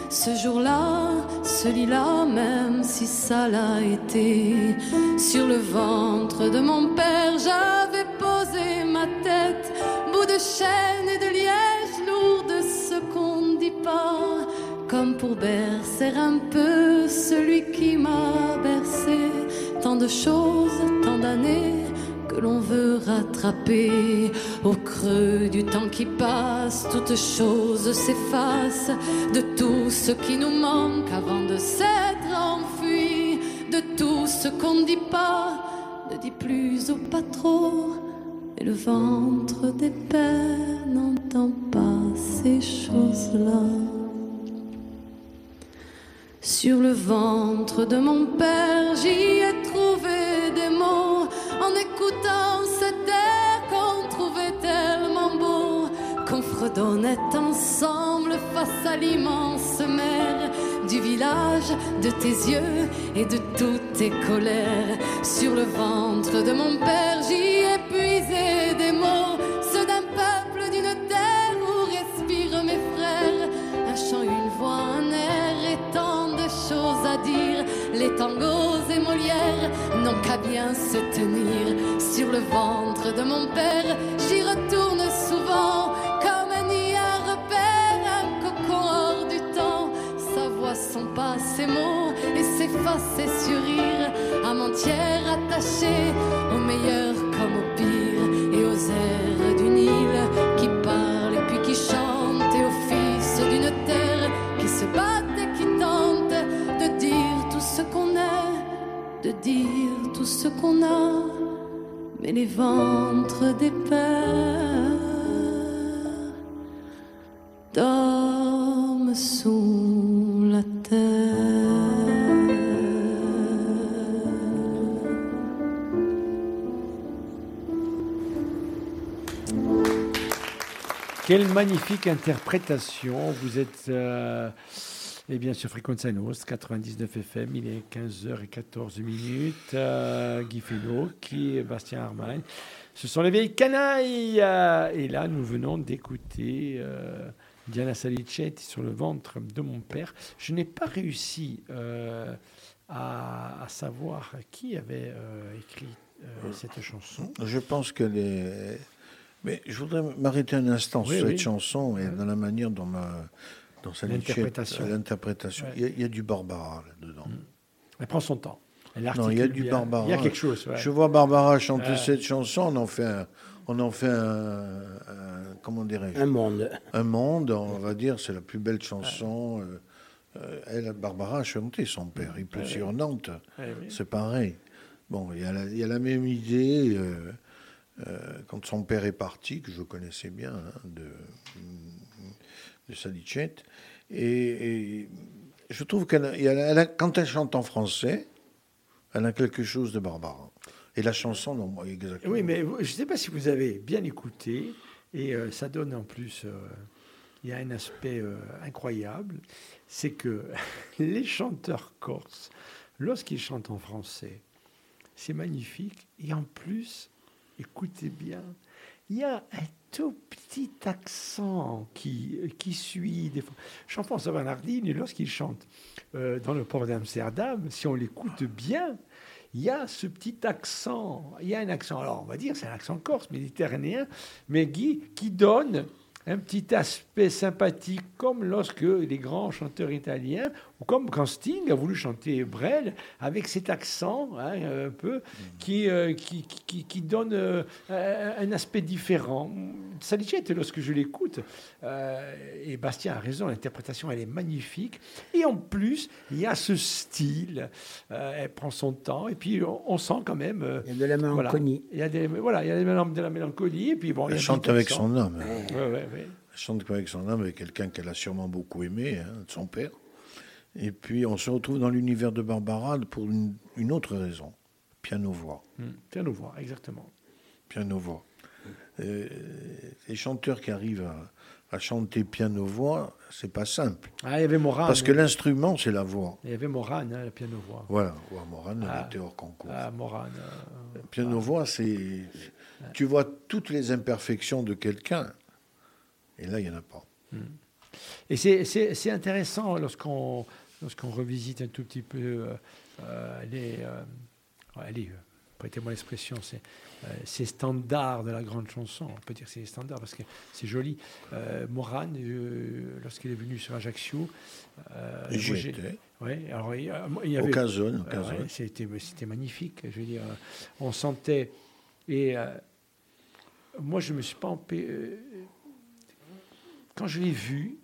Ce jour-là, ce lit-là, même si ça l'a été, sur le ventre de mon père, j'avais posé ma tête, bout de chaîne et de liège, lourd de ce qu'on ne dit pas, comme pour bercer un peu celui qui m'a bercé, tant de choses, tant d'années que l'on veut rattraper. Au creux du temps qui passe, toute chose s'efface de tout ce qui nous manque avant de s'être enfui, de tout ce qu'on ne dit pas, ne dit plus ou pas trop. Et le ventre des pères n'entend pas ces choses-là. Sur le ventre de mon père, j'y ai trouvé des mots en écoutant cet air qu'on trouvait tellement beau qu'on fredonnait ensemble face à l'immense mer du village de tes yeux et de toutes tes colères. Sur le ventre de mon père, j'y ai puisé des mots, ceux d'un peuple, d'une tangos et Molière n'ont qu'à bien se tenir. Sur le ventre de mon père, j'y retourne souvent comme un à repère, un cocon hors du temps. Sa voix, son pas, ses mots et s'efface et sur rire. Âme entière attachée au meilleur comme au pire et aux airs dire tout ce qu'on a, mais les ventres des pères dorment sous la terre. Quelle magnifique interprétation. Vous êtes euh, eh bien, sur Fréquence Nostre, 99 FM. Il est 15h14 minutes. Euh, Guy Fesneau, qui est Bastien Armagne. Ce sont les vieilles canailles. euh, Et là, nous venons d'écouter euh, Diana Salicetti sur le ventre de mon père. Je n'ai pas réussi à, à savoir qui avait écrit cette chanson. Je pense qu'elle est. Mais je voudrais m'arrêter un instant Oui, sur oui. cette chanson et dans la manière dont, ma, ça L'interprétation. L'interprétation. Ouais. Il, y a- il y a du Barbara là-dedans. Elle prend son temps. Elle Non, il y a du bien. Barbara. Il y a quelque chose. ouais. Je vois Barbara chanter Ouais. cette chanson, on en fait un, on en fait un, un- comment dirais-je, Un monde. un monde, on va dire, c'est la plus belle chanson. euh, euh, elle, Barbara a chanté son père. Il pleut sur Nantes, c'est pareil. Bon, il y, a la, il y a la même idée euh, euh, quand son père est parti, que je connaissais bien, hein, de, de Salicette. Et, je trouve qu'elle, quand elle chante en français, elle a quelque chose de Barbara. Et la chanson, non, exactement. Oui, mais je ne sais pas si vous avez bien écouté, et euh, ça donne en plus, euh, il y a un aspect euh, incroyable, c'est que les chanteurs corses, lorsqu'ils chantent en français, c'est magnifique, et en plus, écoutez bien, il y a un tout petit accent qui, qui suit des. Jean-François Bernardini, lorsqu'il chante euh, dans le port d'Amsterdam, si on l'écoute bien, il y a ce petit accent. Il y a un accent, alors on va dire c'est un accent corse, méditerranéen, mais Guy, qui donne un petit aspect sympathique, comme lorsque les grands chanteurs italiens, comme quand Sting a voulu chanter Brel, avec cet accent hein, un peu, qui, euh, qui, qui, qui donne euh, un aspect différent. Salicette, lorsque je l'écoute, euh, et Bastien a raison, l'interprétation, elle est magnifique. Et en plus, il y a ce style, euh, elle prend son temps, et puis on, on sent quand même... euh, Il y a de la voilà. mélancolie. Il y a des, voilà, il y a de la mélancolie, et puis bon... il y a Elle chante avec son âme. Ouais, ouais, ouais. Elle chante avec son âme, avec quelqu'un qu'elle a sûrement beaucoup aimé, hein, de son père. Et puis on se retrouve dans l'univers de Barbara pour une, une autre raison. Piano-voix. Hmm. Voir, exactement. Piano-voix. Euh, les chanteurs qui arrivent à, à chanter piano-voix, c'est pas simple. Ah, il y avait Morane. Parce que l'instrument, c'est la voix. Il y avait Morane, hein, le piano-voix. Voilà. Ouais, Morane, elle Ah. était hors concours. Ah, Morane. euh, Piano-voix, c'est. Tu vois toutes les imperfections de quelqu'un. Et là, il n'y en a pas. Et c'est- c'est c'est intéressant lorsqu'on lorsqu'on revisite un tout petit peu euh, euh, les, euh, allez, prêtez-moi l'expression, c'est ces standards de la grande chanson. On peut dire que c'est les standards parce que c'est joli. Euh, Morane, euh, lorsqu'il est venu sur Ajaccio, euh, Et j'y moi, j'ai- étais. Ouais, alors il y avait Occasion, occasion. ouais, c'était, c'était magnifique. Je veux dire, on sentait. Et moi, je me suis pas empê- Quand je l'ai vu,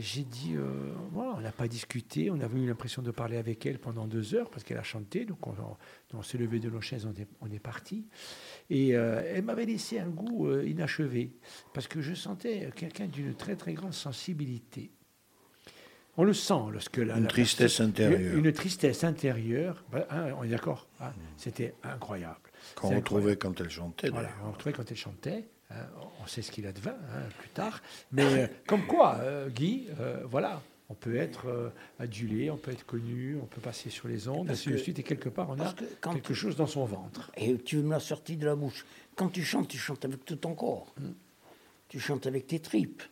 j'ai dit euh, voilà, on n'a pas discuté. On avait eu l'impression de parler avec elle pendant deux heures parce qu'elle a chanté. Donc, on, on- on s'est levé de nos chaises, on est, on est parti. Et euh, elle m'avait laissé un goût euh, inachevé parce que je sentais quelqu'un d'une très, très grande sensibilité. On le sent lorsque la, Une la tristesse personne- intérieure. Une, une tristesse intérieure. Hein, on est d'accord. hein, C'était incroyable. Qu'on retrouvait quand elle chantait. Voilà, on retrouvait quand elle chantait. Hein, on sait ce qu'il advint hein, plus tard. Mais euh, comme quoi, euh, Guy, euh, voilà, on peut être euh, adulé, on peut être connu, on peut passer sur les ondes, ainsi de suite. Et quelque part, on a parce que quand quelque tu- chose dans son ventre. Et tu me l'as sorti de la bouche. Quand tu chantes, tu chantes avec tout ton corps. Tu chantes avec tes tripes.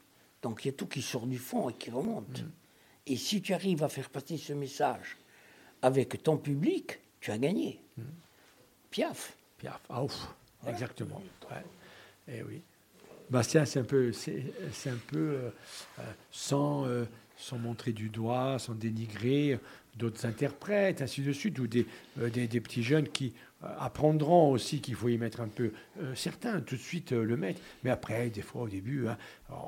Donc il y a tout qui sort du fond et qui remonte. Et si tu arrives à faire passer ce message avec ton public, tu as gagné. Piaf. Piaf, ah ouf, exactement. Ouais. Eh oui. Bastien, c'est un peu, euh, euh, sans, euh, sans montrer du doigt, sans dénigrer d'autres interprètes, ainsi de suite, ou des, petits jeunes qui apprendront aussi qu'il faut y mettre un peu. euh, certains, tout de suite, euh, le mettre. Mais après, des fois, au début, hein,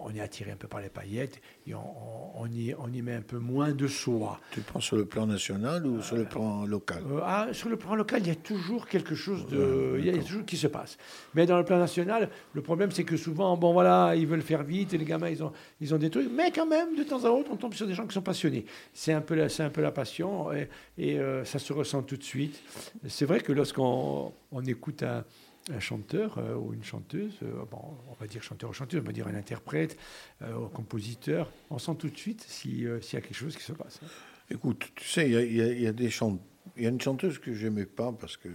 on est attiré un peu par les paillettes et on, y, on y met un peu moins de soi. Tu prends sur le plan national ou sur le plan local? Euh, ah, sur le plan local, il y a toujours quelque chose de, il y a toujours qui se passe. Mais dans le plan national, le problème c'est que souvent, bon voilà, ils veulent faire vite, et les gamins ils ont, ils ont des trucs, mais quand même de temps à autre, on tombe sur des gens qui sont passionnés. C'est un peu la, un peu la passion et, et, euh, ça se ressent tout de suite. C'est vrai que lorsqu'on on écoute un, un chanteur euh, ou une chanteuse, euh, bon, on va dire chanteur ou chanteuse, on va dire un interprète, euh, un compositeur, on sent tout de suite si, s'il y a quelque chose qui se passe. hein. Écoute, tu sais, il y a, y a- il y a des chant- il y a une chanteuse que j'aimais pas parce que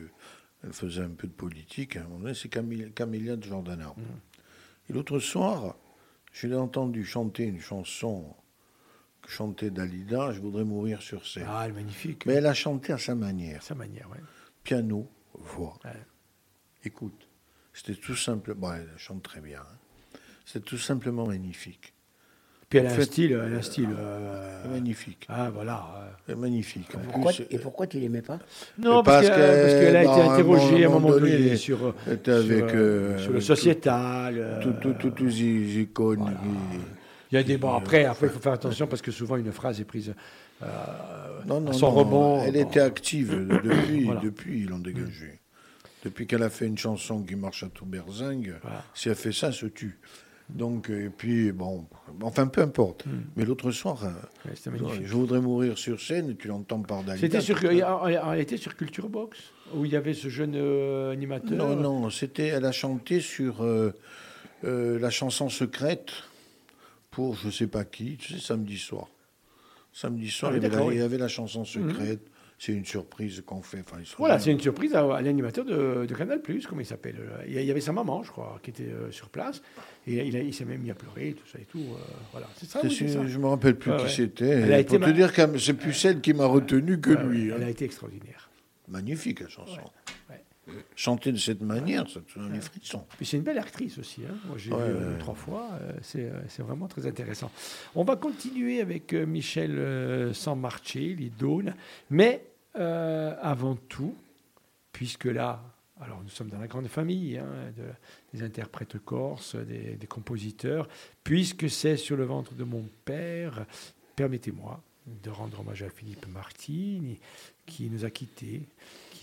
elle faisait un peu de politique. À un moment donné, c'est Camille- Camélia de Jordana. Et l'autre soir, Je l'ai entendu chanter une chanson que chantait Dalida, Je voudrais mourir sur scène. Ah, elle est magnifique. Mais elle a chanté à sa manière. Sa manière, ouais. Piano, voix. Ouais. Écoute, c'était tout simplement. Bon, elle chante très bien. hein. C'est tout simplement magnifique. Puis elle a En un style, elle a un style. euh, Magnifique. Ah, voilà. Magnifique. En Pourquoi, plus, et pourquoi tu l'aimais pas? Non, Parce parce, que- que, parce qu'elle a bah, été interrogée à un moment donné, donné sur, euh, était avec, euh, sur le sociétal. tout, tout, tout, tout y- y conne, voilà. y- Il y a des bon après, après il faut faire attention parce que souvent une phrase est prise Non, non, à son non, rebond. Elle était active depuis, Voilà. depuis ils l'ont dégagée. Depuis qu'elle a fait une chanson qui marche à tout berzingue, Voilà. si elle fait ça, elle se tue. Donc, euh, et puis, bon, enfin, peu importe. Mais l'autre soir, euh, Ouais, je voudrais mourir sur scène tu l'entends par Dalida. C'était sur, elle était sur Culture Box où il y avait ce jeune euh, animateur? Non, non, c'était, elle a chanté sur euh, euh, la chanson secrète pour je sais pas qui, tu sais, samedi soir. Samedi soir, Ah il, y avait la, d'accord, oui. il y avait la chanson secrète. C'est une surprise qu'on fait. Enfin, Voilà, c'est une surprise à, à l'animateur de, de Canal comment il s'appelle euh, Il y avait sa maman, je crois, qui était euh, sur place. Et il, s'est même mis à pleurer, tout ça et tout. euh, voilà, c'est ça, oui, ça. je me rappelle plus qui ouais. c'était. Pour te ma- dire que c'est plus celle qui m'a retenu que lui. hein. Elle a été extraordinaire. Magnifique la chanson. Ouais, Chanter de cette manière, ça te donne les frissons. Puis c'est une belle actrice aussi. Hein. Moi, j'ai Ouais, vu ouais, euh, trois fois. euh, c'est, euh, c'est vraiment très intéressant. On va continuer avec Michel Sanmarché, Daunes. Mais euh, avant tout, puisque là, alors nous sommes dans la grande famille hein, de- des interprètes corses, des, des compositeurs, puisque c'est sur le ventre de mon père, permettez-moi de rendre hommage à Philippe Martini, qui nous a quittés,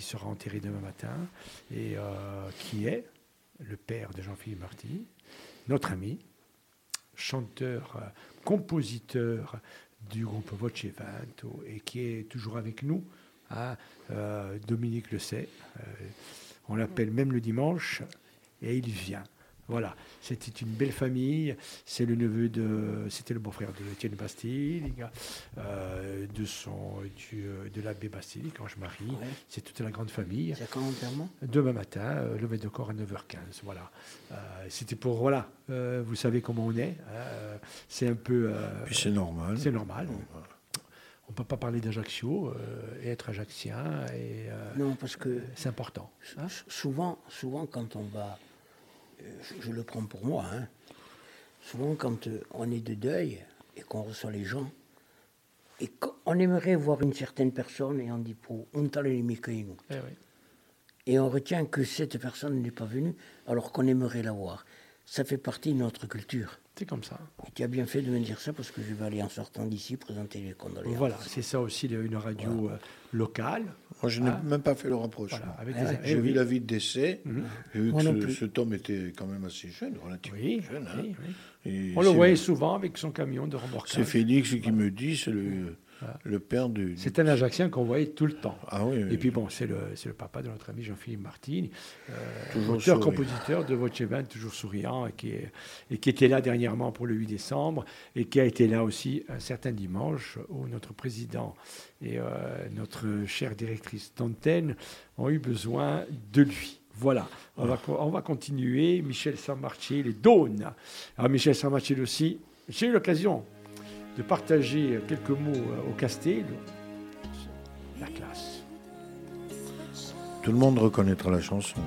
qui sera enterré demain matin, et euh, qui est le père de Jean-Philippe Martini, notre ami, chanteur, euh, compositeur du groupe Voce Vento, et qui est toujours avec nous. hein. Dominique le sait. On l'appelle même le dimanche, et il vient. Voilà, c'était une belle famille. C'est le neveu de, c'était le beau-frère de Étienne Bastille, euh, de son, du, euh, de l'abbé Bastille, quand je marie. Ouais. C'est toute la grande famille. C'est quand l'enterrement Demain matin, euh, lever de corps à 9h15. Voilà. Euh, C'était pour. Voilà. euh, vous savez comment on est. hein, c'est un peu. euh, Puis c'est normal. c'est normal. On ne peut pas parler d'Ajaccio euh, et être ajaccien. Et, euh, Non, parce que c'est important. hein. Souvent, souvent quand on va, je, le prends pour moi, hein, souvent quand euh, on est de deuil et qu'on reçoit les gens, et qu'on aimerait voir une certaine personne et on dit pour on t'a les nous. Eh. Et on retient que cette personne n'est pas venue alors qu'on aimerait la voir. Ça fait partie de notre culture. C'est comme ça. Et tu as bien fait de me dire ça parce que je vais aller en sortant d'ici présenter les condoléances. Voilà, c'est ça aussi une radio euh, locale. Moi, je n'ai Ah. même pas fait le rapprochement. Voilà, avec Ah J'ai vu oui. la vie de décès. J'ai vu Moi que ce- cet homme était quand même assez jeune, relativement Oui, jeune. hein. oui, oui. Et On le voyait souvent avec son camion de remorquage. C'est Félix qui me dit, c'est le, le père du. C'est un Ajaccien qu'on voyait tout le temps. Ah oui, oui. Et puis bon, c'est le, le papa de notre ami Jean-Philippe Martini, euh, Toujours hein. auteur, souriant. compositeur de Voce Vent, toujours souriant, et qui, est- et qui était là dernièrement pour le 8 décembre, et qui a été là aussi un certain dimanche où notre président et euh, notre chère directrice d'antenne ont eu besoin de lui. Voilà, on, va, co- on va continuer. Michel Samarché, les Daunes. Alors Michel Samarché aussi, j'ai eu l'occasion de partager quelques mots euh, au Castel. La classe. Tout le monde reconnaîtra la chanson.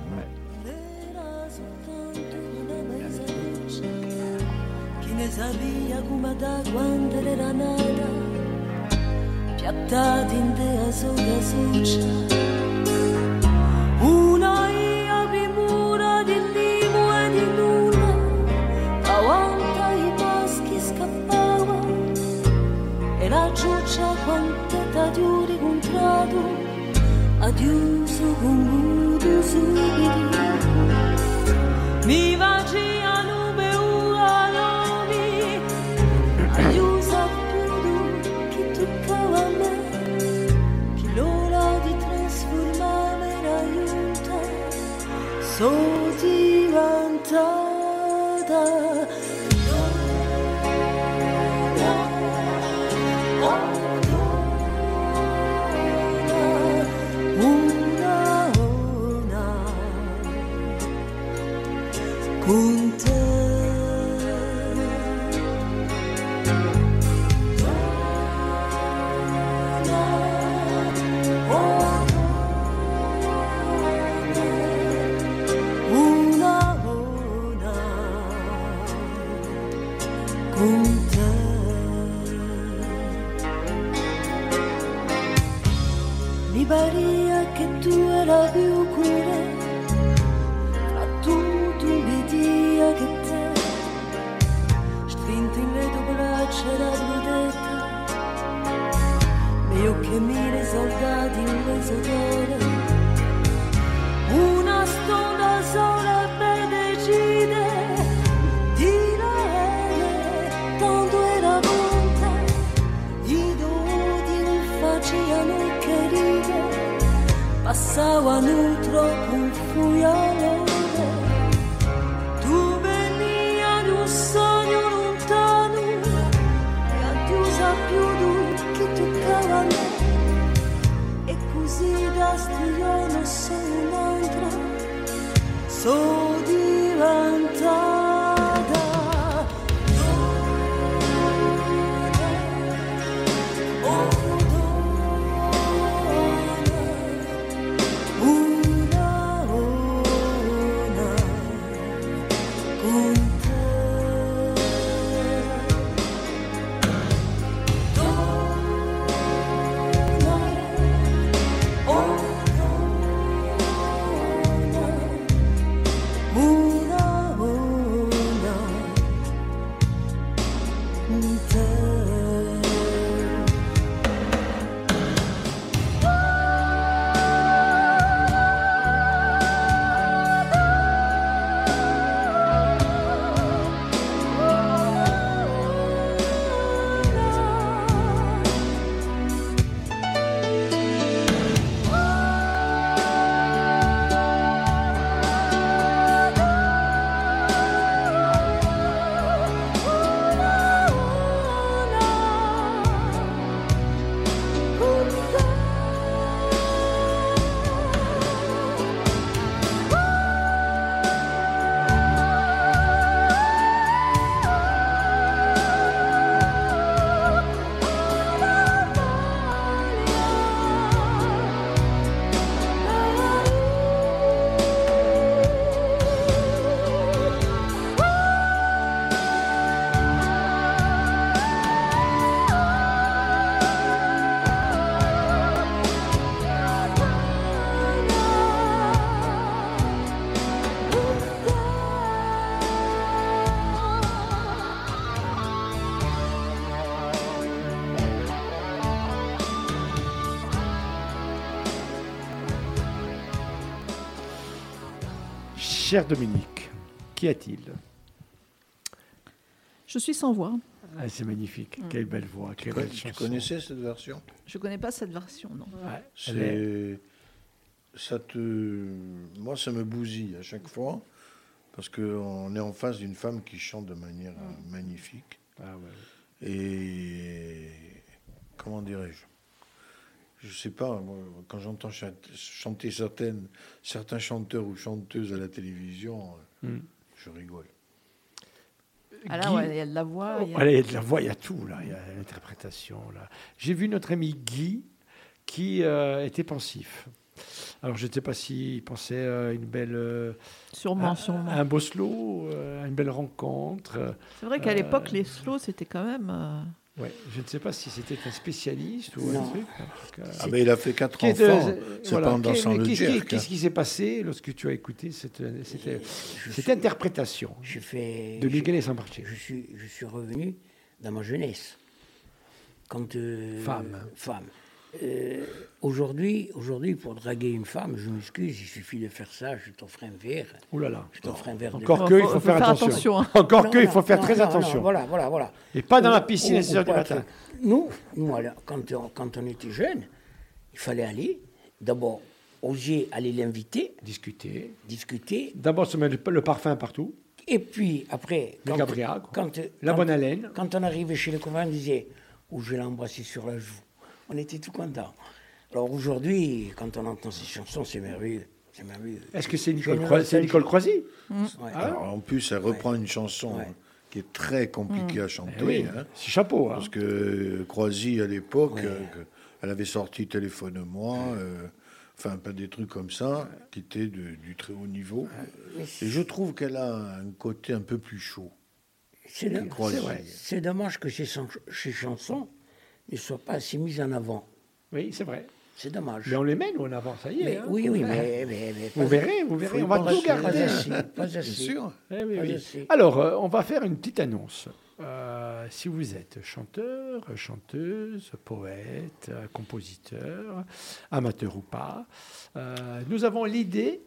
ciuccia quantità di ore contrato adiuso con gusto subito. Mi va Cher Dominique, qu'y a-t-il? Je suis sans voix. Ah, C'est magnifique. Quelle belle voix, quelle belle Tu connaissais cette version? Je connais pas cette version, non. Ouais, elle est- C'est. Ça te. Moi, ça me bousille à chaque fois. Parce qu'on est en face d'une femme qui chante de manière euh, magnifique. Ah ouais. Et. Comment dirais-je? Je sais pas, moi, quand j'entends cha- chanter certaines, certains chanteurs ou chanteuses à la télévision, euh, Hmm. je rigole. Ah là, Guy- ouais, il y a de la voix. il y a- Voilà, il y a de la voix, il y a tout, là. Il y a l'interprétation, là. J'ai vu notre ami Guy qui euh, était pensif. Alors, je ne sais pas s'il pensait à une belle, euh, Sûrement, un, sûrement. un beau slow, à une belle rencontre. C'est vrai qu'à euh, l'époque, les slows, c'était quand même. Ouais. Je ne sais pas si c'était un spécialiste ou un Non. truc. parce que- Ah ben, il a fait quatre Qui est, euh, enfants. C'est voilà, pas en dansant qu'est- le qu'est-ce qui- jerk. Qu'est-ce hein. qui s'est passé lorsque tu as écouté cette, cette, Je cette suis- interprétation Je fais. de je- Miguel Sambarche je suis, je suis revenu dans ma jeunesse. Quand, euh, Femme. Femme. Euh, aujourd'hui, aujourd'hui, pour draguer une femme, je m'excuse, il suffit de faire ça, je t'offre un verre. Ouh là là. Je t'offre un verre de Encore que, il faut- faire, faire attention. attention. Encore Non, que, il faut faire non, très non, attention. non, voilà, voilà, voilà. Et pas dans la piscine à ou- 6 heures du matin. Nous, nous alors, quand, on, quand on était jeunes, il fallait aller, d'abord, oser aller l'inviter, Discuter. discuter, D'abord, se mettre le parfum partout. et puis après, quand, Gabriel, quoi. quand- La quand- bonne haleine. Quand on arrivait chez le copain, on disait Ou je l'ai embrassé sur la joue. On était tout contents. Alors aujourd'hui, quand on entend ces chansons, c'est merveilleux. C'est merveilleux. Est-ce que c'est Nicole, Je ne Croi- le c'est Nicole. Croisy Ouais. Alors, en plus, elle reprend une chanson Ouais. qui est très compliquée à chanter. Eh Oui, hein. c'est chapeau. hein. Parce que Croisy, à l'époque, Ouais. euh, elle avait sorti Téléphone-moi, euh, enfin, pas des trucs comme ça, qui étaient de- du très haut niveau. Et je trouve qu'elle a un côté un peu plus chaud. C'est do- Croisy. c'est vrai. C'est dommage que ces chansons ne soient pas assez mises en avant. Oui, c'est vrai. C'est dommage. Mais on les mène en avant, ça y est. Mais- hein. oui, oui, mais, mais- mais Vous pas- verrez, vous verrez, on va tout garder. assez, pas Bien sûr. Eh oui, Pas oui. assez. Alors, euh, on va faire une petite annonce. Euh, si vous êtes chanteur, chanteuse, poète, compositeur, amateur ou pas, euh, nous avons l'idée,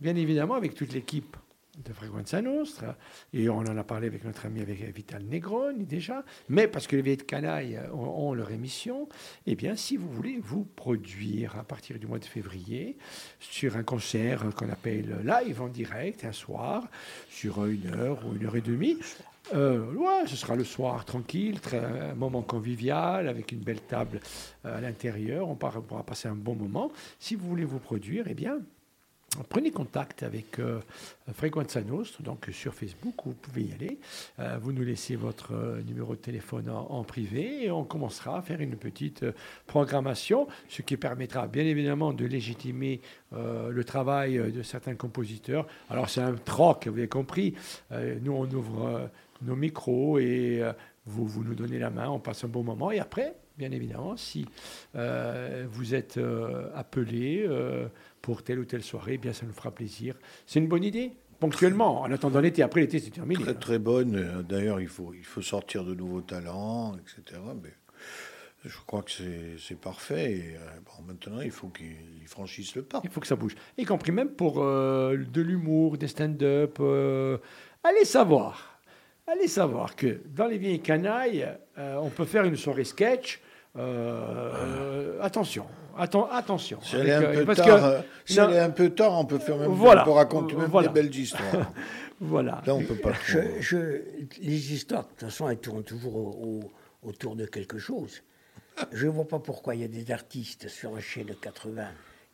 bien évidemment, avec toute l'équipe de Frequenza Nostra, et on en a parlé avec notre ami avec Vital Negroni déjà, mais parce que les vieilles canailles ont, ont leur émission, eh bien, si vous voulez vous produire à partir du mois de février sur un concert qu'on appelle live en direct, un soir, sur une heure ou une heure et demie, euh, ouais, ce sera le soir tranquille, très- un moment convivial avec une belle table euh, à l'intérieur. On pourra passer un bon moment. Si vous voulez vous produire, eh bien, prenez contact avec euh, Frequenza Nostra, donc sur Facebook, vous pouvez y aller. Euh, vous nous laissez votre euh, numéro de téléphone en, en privé et on commencera à faire une petite euh, programmation, ce qui permettra bien évidemment de légitimer le travail de certains compositeurs. Alors c'est un troc, vous avez compris. Nous, on ouvre nos micros et vous, vous nous donnez la main, on passe un bon moment. Et après, bien évidemment, si vous êtes appelé pour telle ou telle soirée, eh bien ça nous fera plaisir. C'est une bonne idée Ponctuellement, en attendant l'été. Après l'été, c'est terminé. Très hein. très bonne. D'ailleurs, il faut, il faut sortir de nouveaux talents, etc. Mais je crois que c'est- parfait. Et, euh, bon, maintenant, il faut qu'ils franchissent le pas. Il faut que ça bouge. Y compris même pour euh, de l'humour, des stand-up. euh, allez savoir. Allez savoir que dans les vieilles canailles, euh, on peut faire une soirée sketch. Attention, atten- attention. Si elle est Avec, un euh, peu parce tard, que- euh, si non, elle est un peu tard, on peut faire même, Voilà. on peut raconter même Voilà. des belles histoires. voilà. Là, on peut pas. Je, je- les histoires, de toute façon, elles tournent toujours au- au- autour de quelque chose. Je ne vois pas pourquoi il y a des artistes sur un chaîne de 80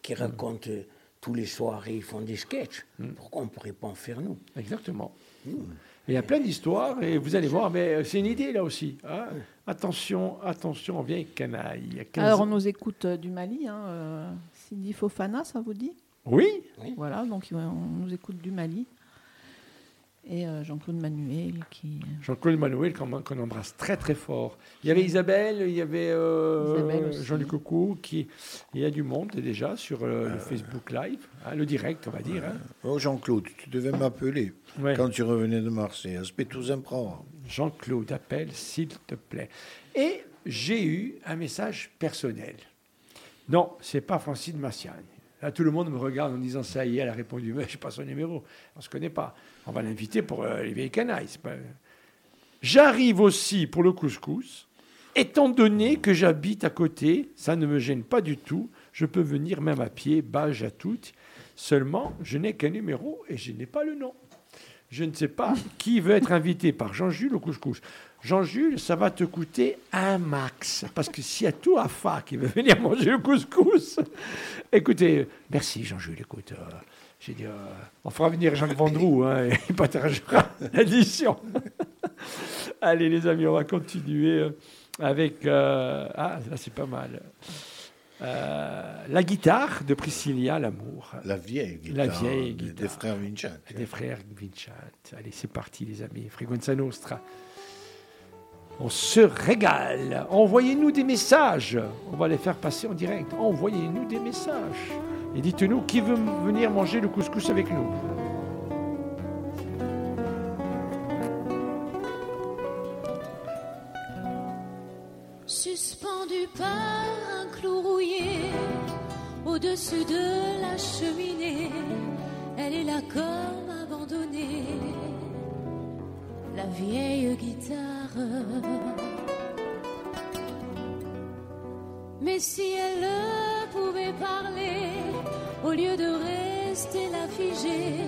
qui racontent euh, tous les soirs et ils font des sketchs. Pourquoi on ne pourrait pas en faire nous? Exactement. Il y a plein d'histoires et vous allez voir, mais euh, c'est une idée là aussi. hein. Attention, attention, on vient avec canaille. Il y a 15 Alors, on nous écoute euh, du Mali. Hein, euh, Sidi Fofana, ça vous dit? Oui, Voilà, donc on nous écoute du Mali. Et euh, Jean-Claude Manuel qui. Jean-Claude Manuel qu'on embrasse très très fort. Il y avait Isabelle, il y avait euh. Jean-Luc Coucou, qui il y a du monde déjà sur euh, le Facebook Live, hein, le direct on va dire. hein. Oh, Jean-Claude, tu devais m'appeler Ouais. quand tu revenais de Marseille. Aspect tous prend. Jean-Claude appelle s'il te plaît. Et j'ai eu un message personnel. Non, c'est pas Francine Massiagne. Là, tout le monde me regarde en disant ça y est, elle a répondu, mais je n'ai pas son numéro. On ne se connaît pas. On va l'inviter pour euh, les vieilles canailles. J'arrive aussi pour le couscous. Étant donné que j'habite à côté, ça ne me gêne pas du tout. Je peux venir même à pied, bage à toutes. Seulement, je n'ai qu'un numéro et je n'ai pas le nom. Je ne sais pas qui veut être invité par Jean-Jules au couscous. Jean-Jules, ça va te coûter un max. Parce que s'il y a tout à fa qui veut venir manger le couscous, écoutez, merci Jean-Jules, écoute, euh, j'ai dit, euh, on fera venir Jacques Vendroux, hein, et il partagera l'édition. Allez les amis, on va continuer avec, euh, ah là c'est pas mal, Euh, la guitare de Priscilla Lamour. La vieille guitare. La vieille des- guitare. Des frères Vincent. Des frères Vincent. Allez, c'est parti, les amis. Frequenza Nostra. On se régale. Envoyez-nous des messages. On va les faire passer en direct. Envoyez-nous des messages. Et dites-nous qui veut venir manger le couscous avec nous. Par un clou rouillé au-dessus de la cheminée, elle est là comme abandonnée, la vieille guitare. Mais si elle pouvait parler, au lieu de rester là figée,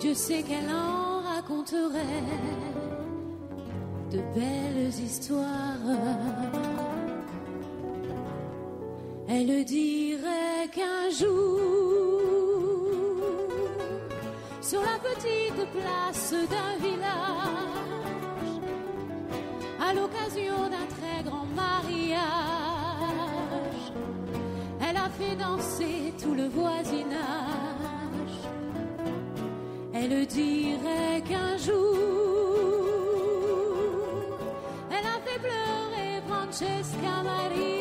Dieu sait qu'elle en raconterait de belles histoires. Elle dirait qu'un jour, sur la petite place d'un village, à l'occasion d'un très grand mariage, elle a fait danser tout le voisinage. Elle dirait qu'un jour, elle a fait pleurer Francesca Maria.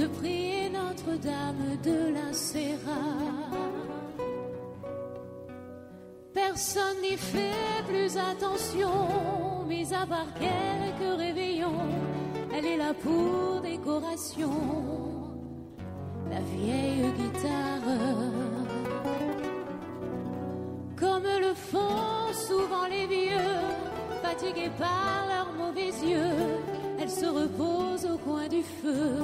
De prier Notre-Dame de la Serra. Personne n'y fait plus attention, mis à part quelques réveillons. Elle est là pour décoration. la vieille guitare. Comme le font souvent les vieux, fatigués par leurs mauvais yeux, elle se repose au coin du feu,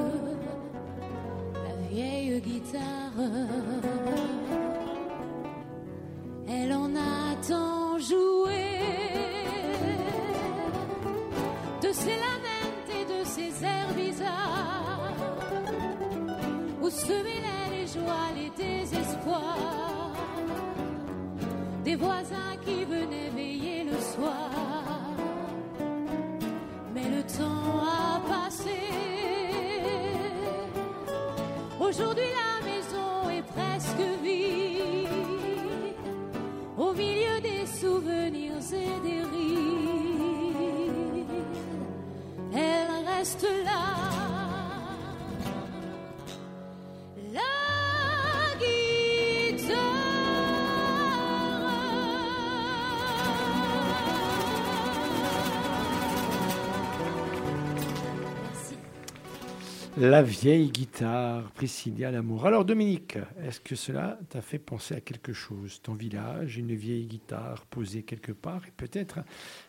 vieille guitare. Elle en a tant joué de ses lamentes et de ses airs bizarres où se mêlaient les joies, les désespoirs des voisins La vieille guitare, Priscilla Lamour. Alors Dominique, est-ce que cela t'a fait penser à quelque chose? Ton village, une vieille guitare posée quelque part, et peut-être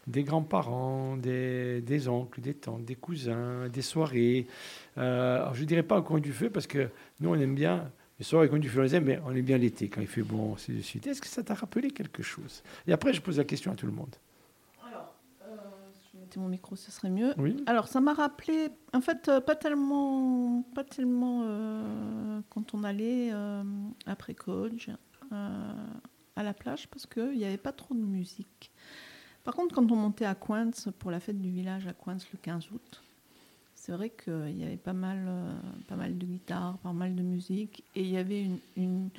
des grands-parents, des, des oncles, des tantes, des cousins, des soirées. Euh, alors je ne dirais pas au coin du feu, parce que nous on aime bien les soirées au coin du feu, on les aime, mais on aime bien l'été, quand il fait bon, ainsi de suite. Est-ce que ça t'a rappelé quelque chose? Et après je pose la question à tout le monde. Mon micro, ce serait mieux. Oui Alors, ça m'a rappelé, en fait, euh, pas tellement, pas tellement euh, quand on allait euh, après euh, à la plage, parce qu'il n'y avait pas trop de musique. Par contre, quand on montait à Coins pour la fête du village à Coins le 15 août, c'est vrai qu'il y avait pas mal, pas mal de guitares, pas mal de musique, et il y avait une, une-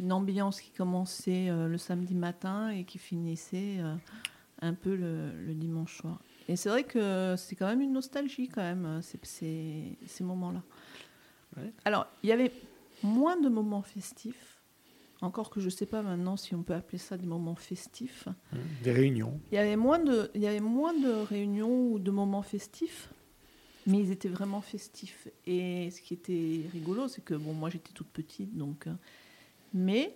une ambiance qui commençait le samedi matin et qui finissait un peu le, le dimanche soir. Et c'est vrai que c'est quand même une nostalgie quand même, euh, ces, ces- ces moments-là. Ouais. Alors, il y avait moins de moments festifs, encore que je ne sais pas maintenant si on peut appeler ça des moments festifs. Des réunions. Il y avait moins de, il y avait moins de réunions ou de moments festifs, mais ils étaient vraiment festifs. Et ce qui était rigolo, c'est que bon, moi j'étais toute petite, donc, euh, mais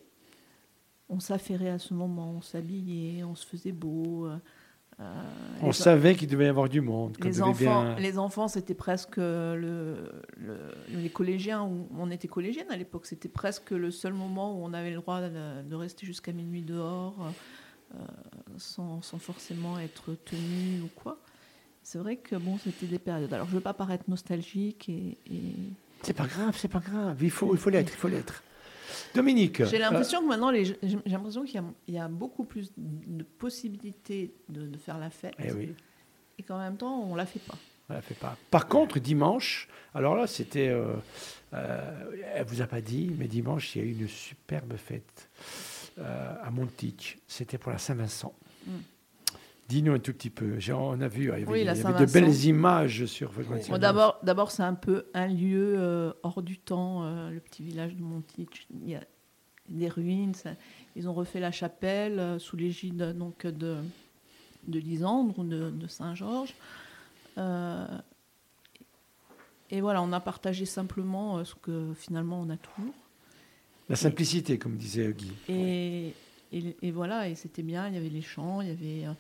on s'affairait à ce moment, on s'habillait, on se faisait beau. Euh, On les- savait qu'il devait y avoir du monde. les enfants, bien- les enfants, c'était presque le, le- les collégiens où on était collégienne à l'époque. C'était presque le seul moment où on avait le droit de, de rester jusqu'à minuit dehors, euh, sans, sans forcément être tenu ou quoi. C'est vrai que bon, c'était des périodes. Alors, je veux pas paraître nostalgique et, et- C'est pas grave, c'est pas grave. Il faut, il faut l'être, il faut l'être. Dominique. j'ai euh, l'impression que maintenant, les, j'ai l'impression qu'il y a, il y a beaucoup plus de possibilités de, de faire la fête eh oui, et qu'en même temps, on la fait pas. on la fait pas. Par contre, dimanche, alors là, c'était. euh, euh, elle vous a pas dit, mais dimanche, il y a eu une superbe fête euh, à Montich. C'était pour la Saint-Vincent. Mm. Dis-nous un tout petit peu. On a vu, il y avait, Oui, la il y avait de belles images sur. Oui. Bon, d'abord, d'abord, c'est un peu un lieu euh, hors du temps, euh, le petit village de Montich. Il y a des ruines. ça- ils ont refait la chapelle euh, sous l'égide donc de de Lisandre ou de, de Saint-Georges. Et voilà, on a partagé simplement ce que finalement on a toujours. La simplicité, comme disait Guy. Et, et, et voilà, et c'était bien. Il y avait les chants, il y avait,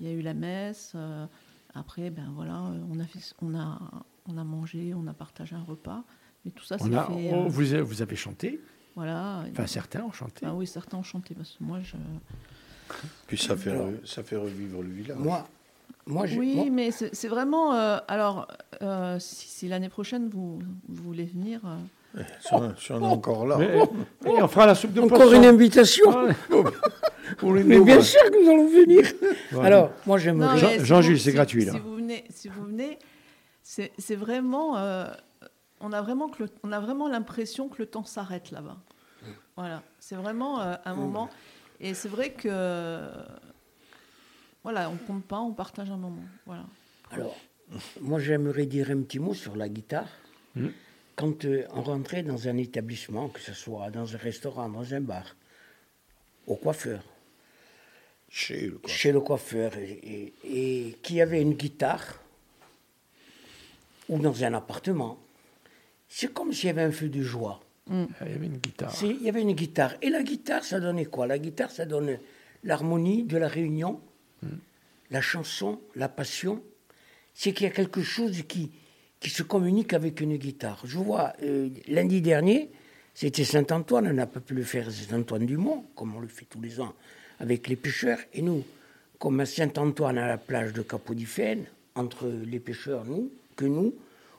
il y a eu la messe. euh, après, ben voilà, on a, fait- on a, on a mangé, on a partagé un repas. Mais tout ça, c'est On fait. oh, euh, vous, avez- vous avez chanté, voilà. enfin certains ont chanté. Ah oui, certains ont chanté parce que moi, je. Puis ça fait, Alors- ça fait revivre le village. Moi, moi, j'ai- Oui, moi- mais c'est c'est vraiment. euh, alors, euh, si, si l'année prochaine vous, vous voulez venir, euh, Si on, si on est encore là. Mais- et on fera la soupe de encore poisson. une invitation. Ah, pour les Mais nouveaux. bien sûr que nous allons venir. Voilà. Alors, moi, j'aimerais. Jean- mais si Jean-Jules, c'est gratuit, là. Si vous venez, si vous venez, c'est c'est vraiment, euh, on a vraiment que le- on a vraiment l'impression que le temps s'arrête là-bas. Voilà, c'est vraiment euh, un moment, et c'est vrai que voilà, on compte pas, on partage un moment. Voilà. Alors, moi, j'aimerais dire un petit mot sur la guitare. Mm. Quand euh, on rentrait dans un établissement, que ce soit dans un restaurant, dans un bar, au coiffeur, Chez le quoi. chez le coiffeur, et, et, et qui avait une guitare, ou dans un appartement, c'est comme s'il y avait un feu de joie. Il y avait une guitare. C'est- Il y avait une guitare. Et la guitare, ça donnait quoi? La guitare, ça donne l'harmonie de la réunion, la chanson, la passion. C'est qu'il y a quelque chose qui, qui se communique avec une guitare. Je vois, euh, lundi dernier, c'était Saint-Antoine, on n'a pas pu le faire à Saint-Antoine-du-Mont, comme on le fait tous les ans avec les pêcheurs. Et nous, comme à Saint-Antoine, à la plage de Capodifène, entre les pêcheurs, nous, que nous,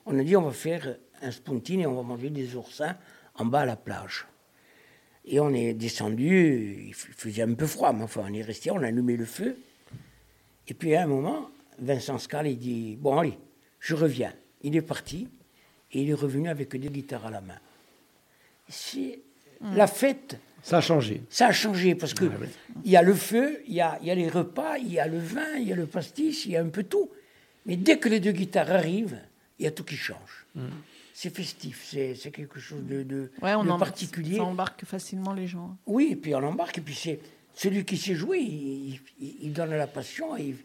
on a dit on va faire un spontine et on va manger des oursins en bas à la plage. Et on est descendu, il faisait un peu froid, mais enfin on est resté, on a allumé le feu. Et puis à un moment, Vincent Scal, il dit Bon, allez, je reviens. Il est parti et il est revenu avec deux guitares à la main. C'est la fête, Ça a changé. ça a changé parce que il y a le feu, il y a, il y a les repas, il y a le vin, il y a le pastis, il y a un peu tout. Mais dès que les deux guitares arrivent, il y a tout qui change. C'est festif, c'est c'est quelque chose de, de, Ouais, on de en- particulier. Ça embarque facilement les gens. Oui, et puis on embarque, et puis c'est celui qui sait jouer, il, il- il donne la passion, et il,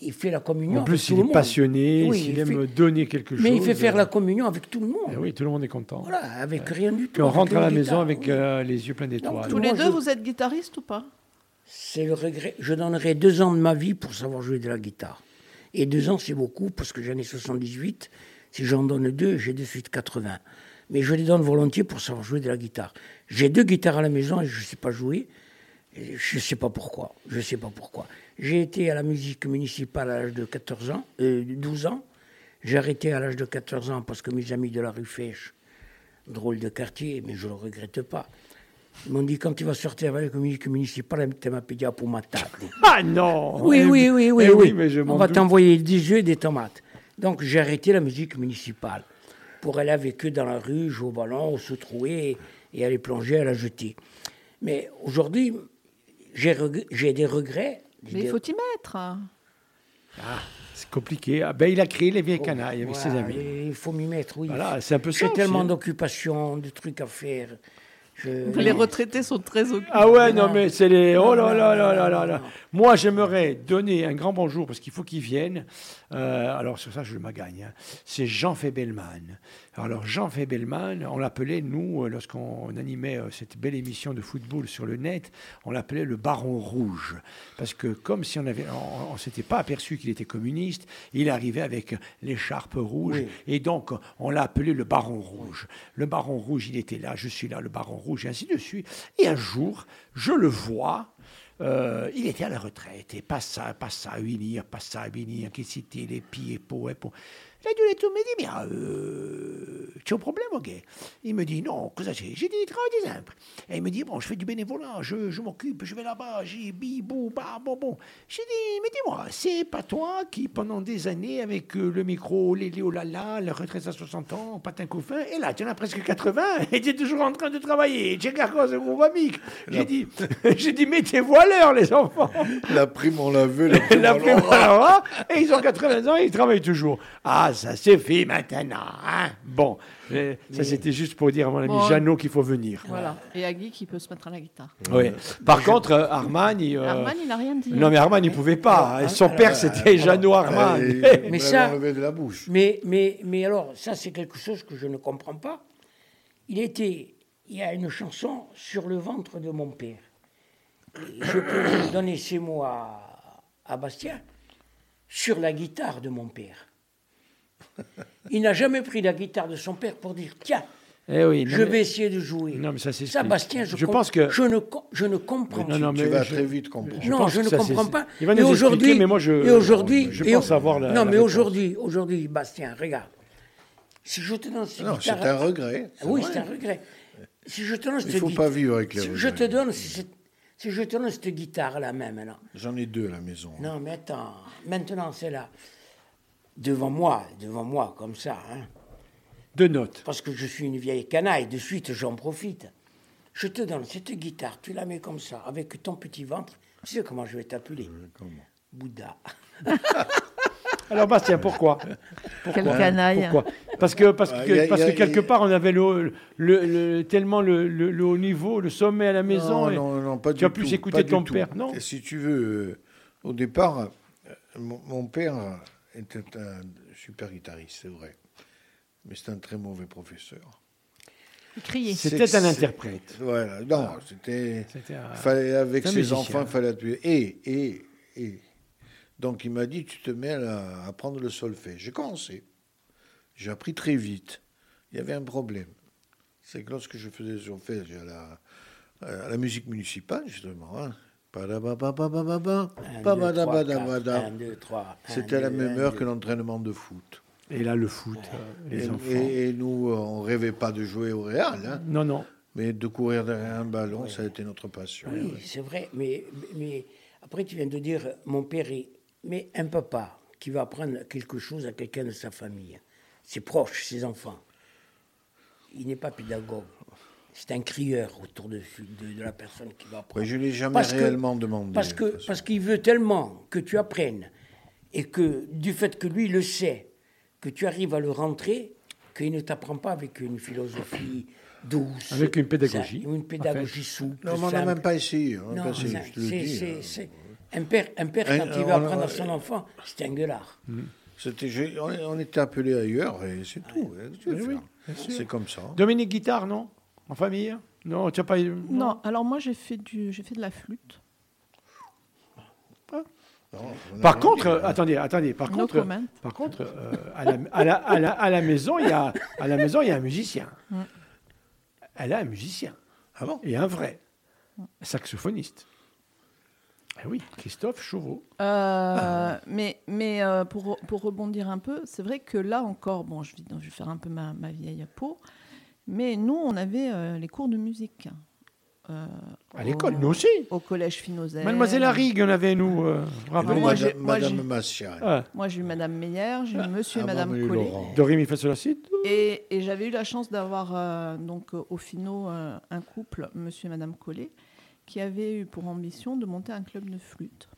il fait la communion. En plus, avec tout il le est monde. passionné, Oui, il, il aime fait- donner quelque chose. Mais il fait faire euh, la communion avec tout le monde. eh oui, tout le monde est content. Voilà, avec rien du tout. Puis on rentre à la maison guitare, avec oui. euh, les yeux pleins d'étoiles. Tous les deux, je- vous êtes guitariste ou pas? C'est le regret. Je donnerais deux ans de ma vie pour savoir jouer de la guitare. Et deux ans, c'est beaucoup, parce que j'en ai 78. Si j'en donne deux, j'ai de suite 80. Mais je les donne volontiers pour savoir jouer de la guitare. J'ai deux guitares à la maison et je ne sais pas jouer. Je ne sais pas pourquoi. Je ne sais pas pourquoi. J'ai été à la musique municipale à l'âge de 14 ans, euh, 12 ans. J'ai arrêté à l'âge de 14 ans parce que mes amis de la rue Fèche, drôle de quartier, mais je ne le regrette pas, ils m'ont dit quand tu vas sortir avec la musique municipale, tu m'as payé pour ma table. Ah non Oui, Eh oui, oui, oui, eh oui. mais je On va t'envoyer des œufs et des tomates. Donc j'ai arrêté la musique municipale pour aller avec eux dans la rue, jouer au ballon, se trouver et aller plonger à la jetée. Mais aujourd'hui, j'ai reg- j'ai des regrets. Mais il faut y mettre. C'est compliqué. Ah, ben, il a créé les vieilles canailles avec ses amis. Il faut m'y mettre, oui. Voilà, c'est un peu J'ai tellement aussi, hein. d'occupations, de trucs à faire. Je- Les retraités sont très occupés. Ah ouais, non, Non. mais c'est les... Oh là là là là là là. Moi, j'aimerais donner un grand bonjour, parce qu'il faut qu'ils viennent. Euh, alors, sur ça, je le magagne. hein. C'est Jean Febelman. Alors, Jean Febelman, on l'appelait, nous, euh, lorsqu'on animait euh, cette belle émission de football sur le net, on l'appelait le Baron Rouge. Parce que, comme si on avait... On, on s'était pas aperçu qu'il était communiste, il arrivait avec l'écharpe rouge. Oui. Et donc, on l'a appelé le Baron Rouge. Le Baron Rouge, il était là, je suis là, le Baron Rouge, et ainsi de suite. Et un jour, je le vois, euh, il était à la retraite, et passa, passa venir, passa venir, qui c'était les pieds, pour, et pour. Là, il tout me dit, bien, euh, tu as un problème, ok Il me dit, non, que ça c'est J'ai dit, il travaille des impôts. Et il me dit, bon, je fais du bénévolat, je, je m'occupe, je vais là-bas, j'ai bibou, bah, bon, bon. J'ai dit, mais dis-moi, c'est pas toi qui, pendant des années, avec euh, le micro, les les oh la retraite à 60 ans, patin couffin, et là, tu en as presque 80, et tu es toujours en train de travailler. Ami J'ai dit, j'ai dit, mettez-vous à l'heure, les enfants. La prime, on l'a vu. La prime, La on prime l'heure, et ils ont 80 ans et ils travaillent toujours. Ah, ça c'est fait maintenant. hein. bon, euh, ça c'était juste pour dire à mon ami Bon. Jeannot qu'il faut venir. Voilà. Et Agui qui peut se mettre à la guitare. Oui. Par contre, euh, Armand, il, euh, Armand, il n'a rien dit. non mais Armand, il pouvait pas. hein. Son père, c'était Jeannot Armand. Il- Mais ça- de la bouche. Mais, mais, mais alors, ça, c'est quelque chose que je ne comprends pas. Il était, il y a une chanson sur le ventre de mon père. Et je peux vous donner ces mots à, à Bastien. Sur la guitare de mon père. Il n'a jamais pris la guitare de son père pour dire tiens, Eh oui, non, je mais- vais essayer de jouer. Non, mais ça, c'est Ça. Bastien, je, Je com- pense que- je ne, com- je ne comprends Non, non, Tu mais vas je- très vite comprendre. je non, je ne ça, comprends pas. il va Et nous aujourd'hui, expliquer, mais moi, je- et aujourd'hui, je et pense avoir la- Non, la mais aujourd'hui, aujourd'hui, Bastien, regarde. Si je te donne cette Non, c'est un regret. c'est Oui, vrai. c'est un regret. Si je te donne Il cette faut pas vivre avec les si regrets. je te donne cette, si je te donne cette guitare là même maintenant. J'en ai deux à la maison. Non, mais attends. Maintenant, c'est là. Devant moi, devant moi, comme ça, hein, Deux notes. parce que je suis une vieille canaille, de suite j'en profite. Je te donne cette guitare, tu la mets comme ça, avec ton petit ventre. Tu sais comment je vais t'appeler? Comment? Bouddha. Alors Bastien, pourquoi? Quel canaille. Pourquoi? Parce que parce Ah, que a- parce a- que quelque a- part on avait le, le- le- tellement le, le- le haut niveau, le sommet à la maison. non, et non, non, pas tu du as plus écouté ton tout. père, non? Et Si tu veux, euh, au départ, euh, mon, mon père était un super guitariste, c'est vrai. Mais c'est un très mauvais professeur. Crier. C'était C'est- un interprète. Voilà, non, c'était. C'était Fallait, avec ses musicien. enfants, il fallait appuyer. Et, et, et. Donc il m'a dit, tu te mets à à apprendre le solfège. J'ai commencé. J'ai appris très vite. Il y avait un problème. C'est que lorsque je faisais le solfège à la, à la musique municipale, justement, hein, c'était à la même heure que l'entraînement de foot. Et là, le foot, euh, les Et, enfants. et- et nous, euh, on rêvait pas de jouer au Real, hein, Non, non. mais de courir derrière un ballon, ça a été notre passion. Oui, c'est vrai, mais, mais après tu viens de dire, mon père est... Mais un papa qui va apprendre quelque chose à quelqu'un de sa famille, ses proches, ses enfants, il n'est pas pédagogue. C'est un crieur autour de, de, de la personne qui va apprendre. Ouais, je l'ai jamais Parce que- réellement demandé. Parce que qu'il veut tellement que tu apprennes et que du fait que lui le sait, que tu arrives à le rentrer, qu'il ne t'apprend pas avec une philosophie douce. Avec une pédagogie, ça, Une pédagogie souple. Non, mais on n'a même pas essayé. On n'a Non, pas essayé, ça, je te le c'est- hein. Un père, un père Un- quand il veut a- apprendre à son enfant, c'est un gueulard. J'ai- on, on était appelé ailleurs et c'est tout. hein, oui, sûr. c'est comme ça. Dominique Guitare, non? En famille? Non, tu n'as pas eu. Non, alors moi j'ai fait du, j'ai fait de la flûte. Non, Par contre, euh, attendez, attendez. Par No contre, comment. par contre, euh, à, la, à, la, à, la, à maison, il y a, à la maison, il y a un musicien. Elle a un musicien. Ah bon? Et un vrai saxophoniste. Eh oui, Christophe Chauveau. Euh, Mais, mais euh, pour, pour rebondir un peu, c'est vrai que là encore, bon, je vais, je vais faire un peu ma, ma vieille peau, mais nous, on avait euh, les cours de musique. euh, À au- l'école, nous aussi. Au collège Finozère. Mademoiselle Arrigue, on avait, nous. euh, rappelez- moi, Madame, j'ai- moi, Madame. Ah, Moi, j'ai eu Madame Meyer, j'ai eu Monsieur et Ah, Madame Collet. Laurent. Doré, mi, fa, sol, la, si. Et, et j'avais eu la chance d'avoir euh, donc au Finot euh, un couple, Monsieur et Madame Collet, qui avait eu pour ambition de monter un club de flûte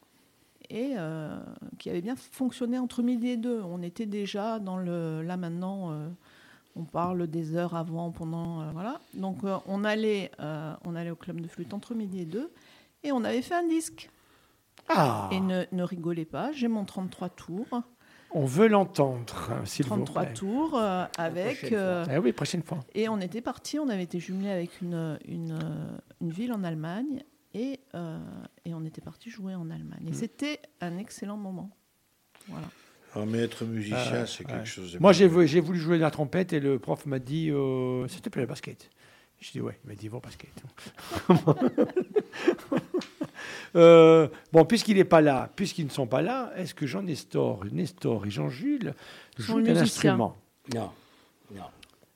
et euh, qui avait bien fonctionné entre midi et deux. On était déjà dans le là maintenant. On parle des heures avant, pendant, euh, voilà. Donc euh, on allait, euh, on allait au club de flûte entre midi et deux, et on avait fait un disque. Ah, Et ne, ne rigolez pas, j'ai mon 33 tours, on veut l'entendre, s'il vous 33 plaît. tours euh, avec. euh, Eh oui, prochaine fois. Et on était parti, on avait été jumelé avec une, une, une ville en Allemagne et, euh, et on était parti jouer en Allemagne. Mm. Et c'était un excellent moment. Voilà. Mais être musicien, Ah, c'est ouais. quelque chose de. Moi, j'ai voulu, jouer de la trompette et le prof m'a dit euh, S'il te plaît, le basket. Je dis Ouais, il m'a dit au basket. Euh, bon, puisqu'il n'est pas là, puisqu'ils ne sont pas là, est-ce que Jean Nestor, Nestor et Jean-Jules jouent d'un instrument? Non, non.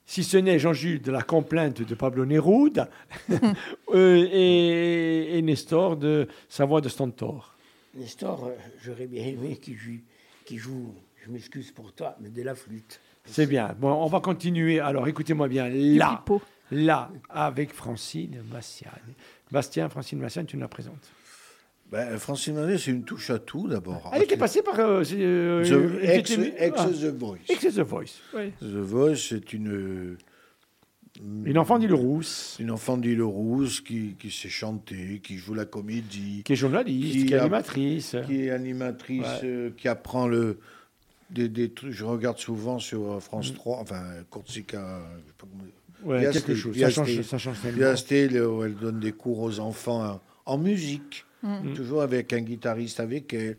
Si ce n'est Jean-Jules de la complainte de Pablo Neruda euh, et, et Nestor de sa voix de Stentor. Nestor, euh, j'aurais bien aimé qu'il joue, joue, je m'excuse pour toi, mais de la flûte. C'est bien. Bon, on va continuer. Alors, écoutez-moi bien. Là, là, avec Francine Massiane. Bastien, Francine Massiane, tu nous la présentes. Ben, Francine Manet, c'est une touche à tout d'abord. Elle était passée par. euh, euh, The, elle ex, ah, The Voice. ex The Voice. oui. The Voice, c'est une. Une enfant d'île Rousse, Une enfant d'île Rousse qui, qui sait chanter, qui joue la comédie, qui est journaliste, Qui qui, est animatrice. qui est animatrice, Ouais. euh, qui apprend le, des, des trucs. Je regarde souvent sur euh, France 3, enfin, Corsica. je sais pas comment- Ouais, Via quelque chose. Ça change, ça change. Steel, où elle donne des cours aux enfants en, en musique, Mm. toujours avec un guitariste avec elle.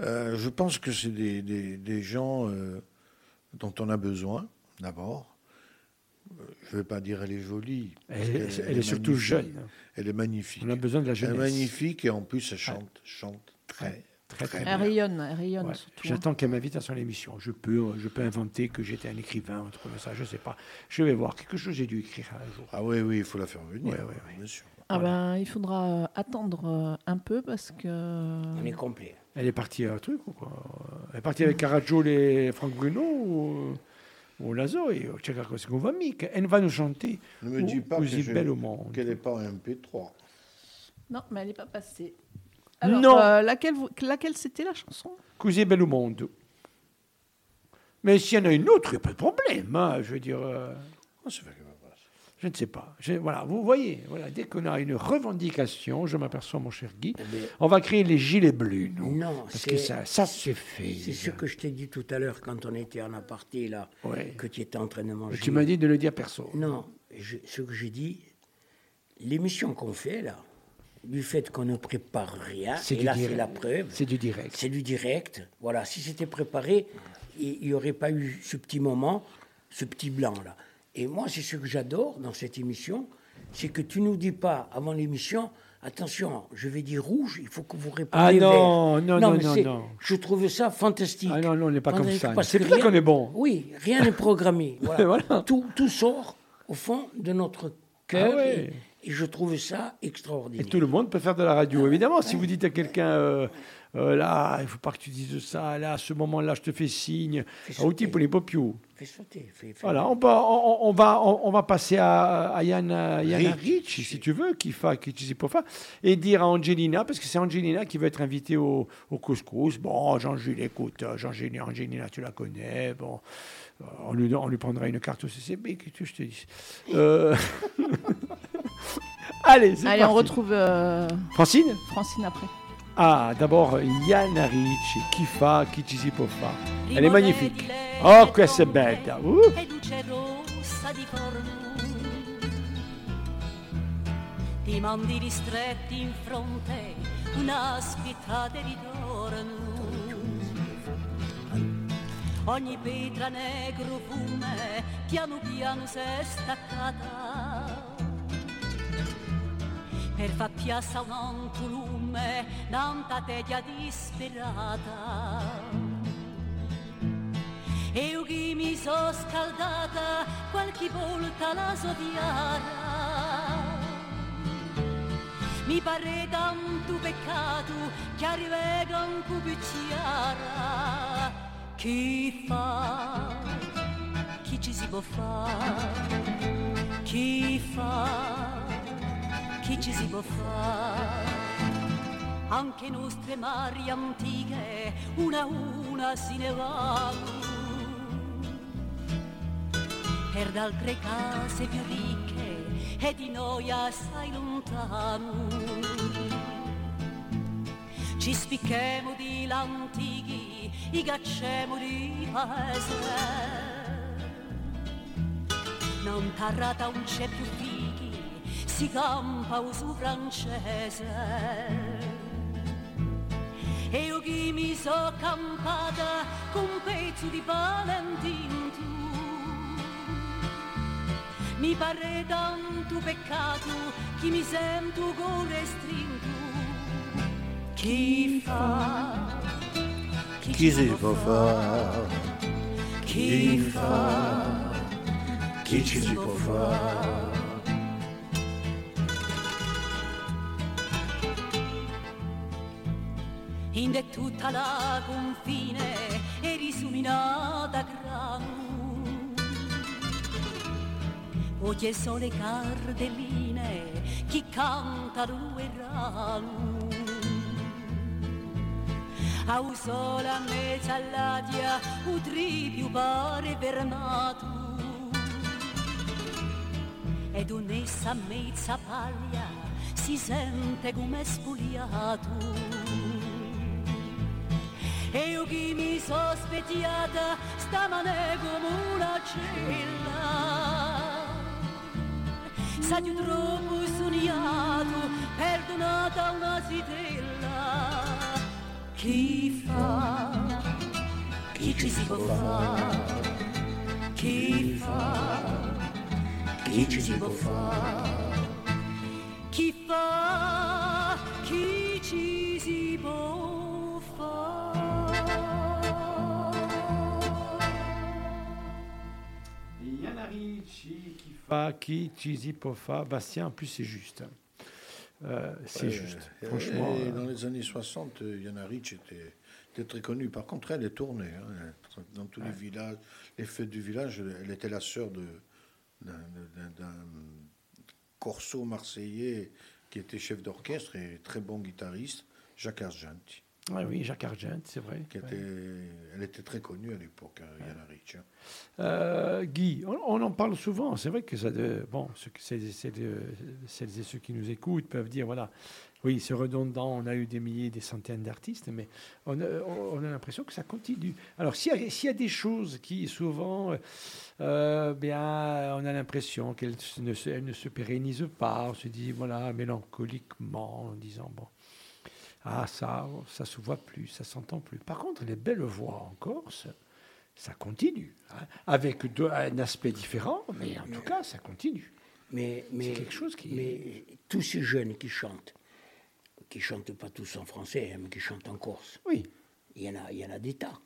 Euh, je pense que c'est des, des- des gens euh, dont on a besoin, d'abord. Je ne vais pas dire elle est jolie. Elle, est- elle est surtout jeune. Elle est magnifique. On a besoin de la Elle est jeunesse. magnifique et en plus elle chante, chante très, Très, très Elle rayonne, elle rayonne Ouais. surtout. hein. J'attends qu'elle m'invite à son émission. Je peux, je peux inventer que j'étais un écrivain, un truc comme ça, je sais pas. Je vais voir. Quelque chose j'ai dû écrire un jour. Ah oui, oui, il faut la faire venir. Ouais, ouais, ouais. bien sûr. Ah ben, il faudra euh, attendre euh, un peu parce que. On est complet. Elle est partie à un truc ou quoi? Elle est partie avec Caragiol et Franck Bruno ou, ou Lazo et Tchèque Elle va nous chanter Ne me dis pas qu'elle n'est pas en MP3. Non, mais elle n'est pas passée. Alors, Non. euh, laquelle, laquelle c'était la chanson? Così belle au monde. Mais s'il y en a une autre, il n'y a pas de problème. hein, je veux dire, euh, Comment ça fait qu'elle va pas je ne sais pas. Je- voilà, vous voyez, voilà, dès qu'on a une revendication, je m'aperçois, mon cher Guy, Eh on va créer les gilets bleus, nous. Non, Parce que c'est- ça, ça se fait. c'est ce que je t'ai dit tout à l'heure quand on était en aparté là, Ouais. que tu étais en train de manger. Tu m'as dit de le dire perso. Non, je- ce que j'ai dit, l'émission qu'on fait là, du fait qu'on ne prépare rien, C'est et là c'est direct. la preuve, C'est du direct. c'est du direct. Voilà, si c'était préparé, il n'y aurait pas eu ce petit moment, ce petit blanc là. Et moi, c'est ce que j'adore dans cette émission, c'est que tu nous dis pas avant l'émission, attention, je vais dire rouge, il faut que vous répondiez Ah non, vert. non, non, non, non. Je trouve ça fantastique. Ah non, non, on n'est pas comme ça. C'est vrai rien- qu'on est bon. Oui, rien n'est programmé. Voilà. Voilà. Tout, tout sort au fond de notre cœur Ah ouais. et, et je trouve ça extraordinaire. Et tout le monde peut faire de la radio. Évidemment, si vous dites à quelqu'un, euh, euh, là, il ne faut pas que tu dises ça, là, à ce moment-là, je te fais signe. Ah, outil pour les popios. Fais sauter. Fais, fais- Voilà, on va, on, on va, on, on va passer à, à Yana, Yana Rich. Si tu veux, qui fa, qui tu pas et dire à Angelina, parce que c'est Angelina qui va être invitée au, au couscous. Bon, Jean-Jules, écoute, euh, Jean-Jules, Angelina, tu la connais. Bon, euh, on lui, on lui prendra une carte au CCB, que tu je te dis. Euh, Allez, c'est Allez, on parti. retrouve euh, Francine? Francine après. Ah, d'abord Yana Ricci, Kifa, Kichisipofa. Elle est magnifique. Oh, que c'est belle. Ouh. e luce rossa di forno ti mandi ristretti in fronte una spietà di ritorno ogni pietra negro fume piano piano s'è staccata per far piazza un altro lume tanta tedia disperata. Io che mi so scaldata qualche volta la so diara mi pare tanto peccato che arriva un chiara. Chi fa? Chi ci si può fare? Chi fa chi ci si può fare anche nostre mari antiche una a una si ne vanno per altre case più ricche e di noi assai lontano. Ci spicchemo di l'antichi i gacciamo di paese. Non tarrata un c'è più fichi si campa uso francese. E io che mi so campata con un pezzo di Valentin tu. Mi pare tanto peccato che mi sento cuore strinto chi fa? Chi si può fare? chi fa? Chi ci si può fare? In tutta la confine e risuminata grano oggi sono le cardelline chi cantano e rano a un sola mezza all'adia un tripio pare fermato. Ed un'essa mezza paglia si sente come spugliato e io che mi so specchiata stamane come una cella. Sa di troppo sognato perdonata una stella chi fa? Chi ci si può fare chi fa? Chi ci si può fare Kifa, Kichisipofa. Bastien, en plus, c'est juste. Euh, c'est Ouais, juste. Franchement. et euh, dans les années 60, euh, Yana Rich était, était très connue. Par contre, elle est tournée. hein, dans tous les villages, les fêtes du village, elle, était la sœur d'un corso marseillais qui était chef d'orchestre et très bon guitariste, Jacques Argenti. Ah oui, Jacques Argent, c'est vrai. qui ouais. elle était très connue à l'époque, hein, Yana Ricci. hein. Euh, Guy, on, on en parle souvent. C'est vrai que ça, de, bon, celles et ceux qui nous écoutent peuvent dire, voilà, oui, c'est redondant. On a eu des milliers, des centaines d'artistes, mais on a, on a l'impression que ça continue. Alors, s'il y, a- s'il y a des choses qui souvent, euh, bien, on a l'impression qu'elles ne, ne se pérennisent pas. On se dit, voilà, mélancoliquement, en disant, bon. Ah, ça, ça se voit plus, ça s'entend plus. Par contre, les belles voix en Corse, ça continue, hein, avec de- un aspect différent, mais en tout cas, ça continue. Mais, mais, quelque chose qui- mais tous ces jeunes qui chantent, qui chantent pas tous en français, hein, mais qui chantent en corse, Oui, il y en a, il y en a des tas.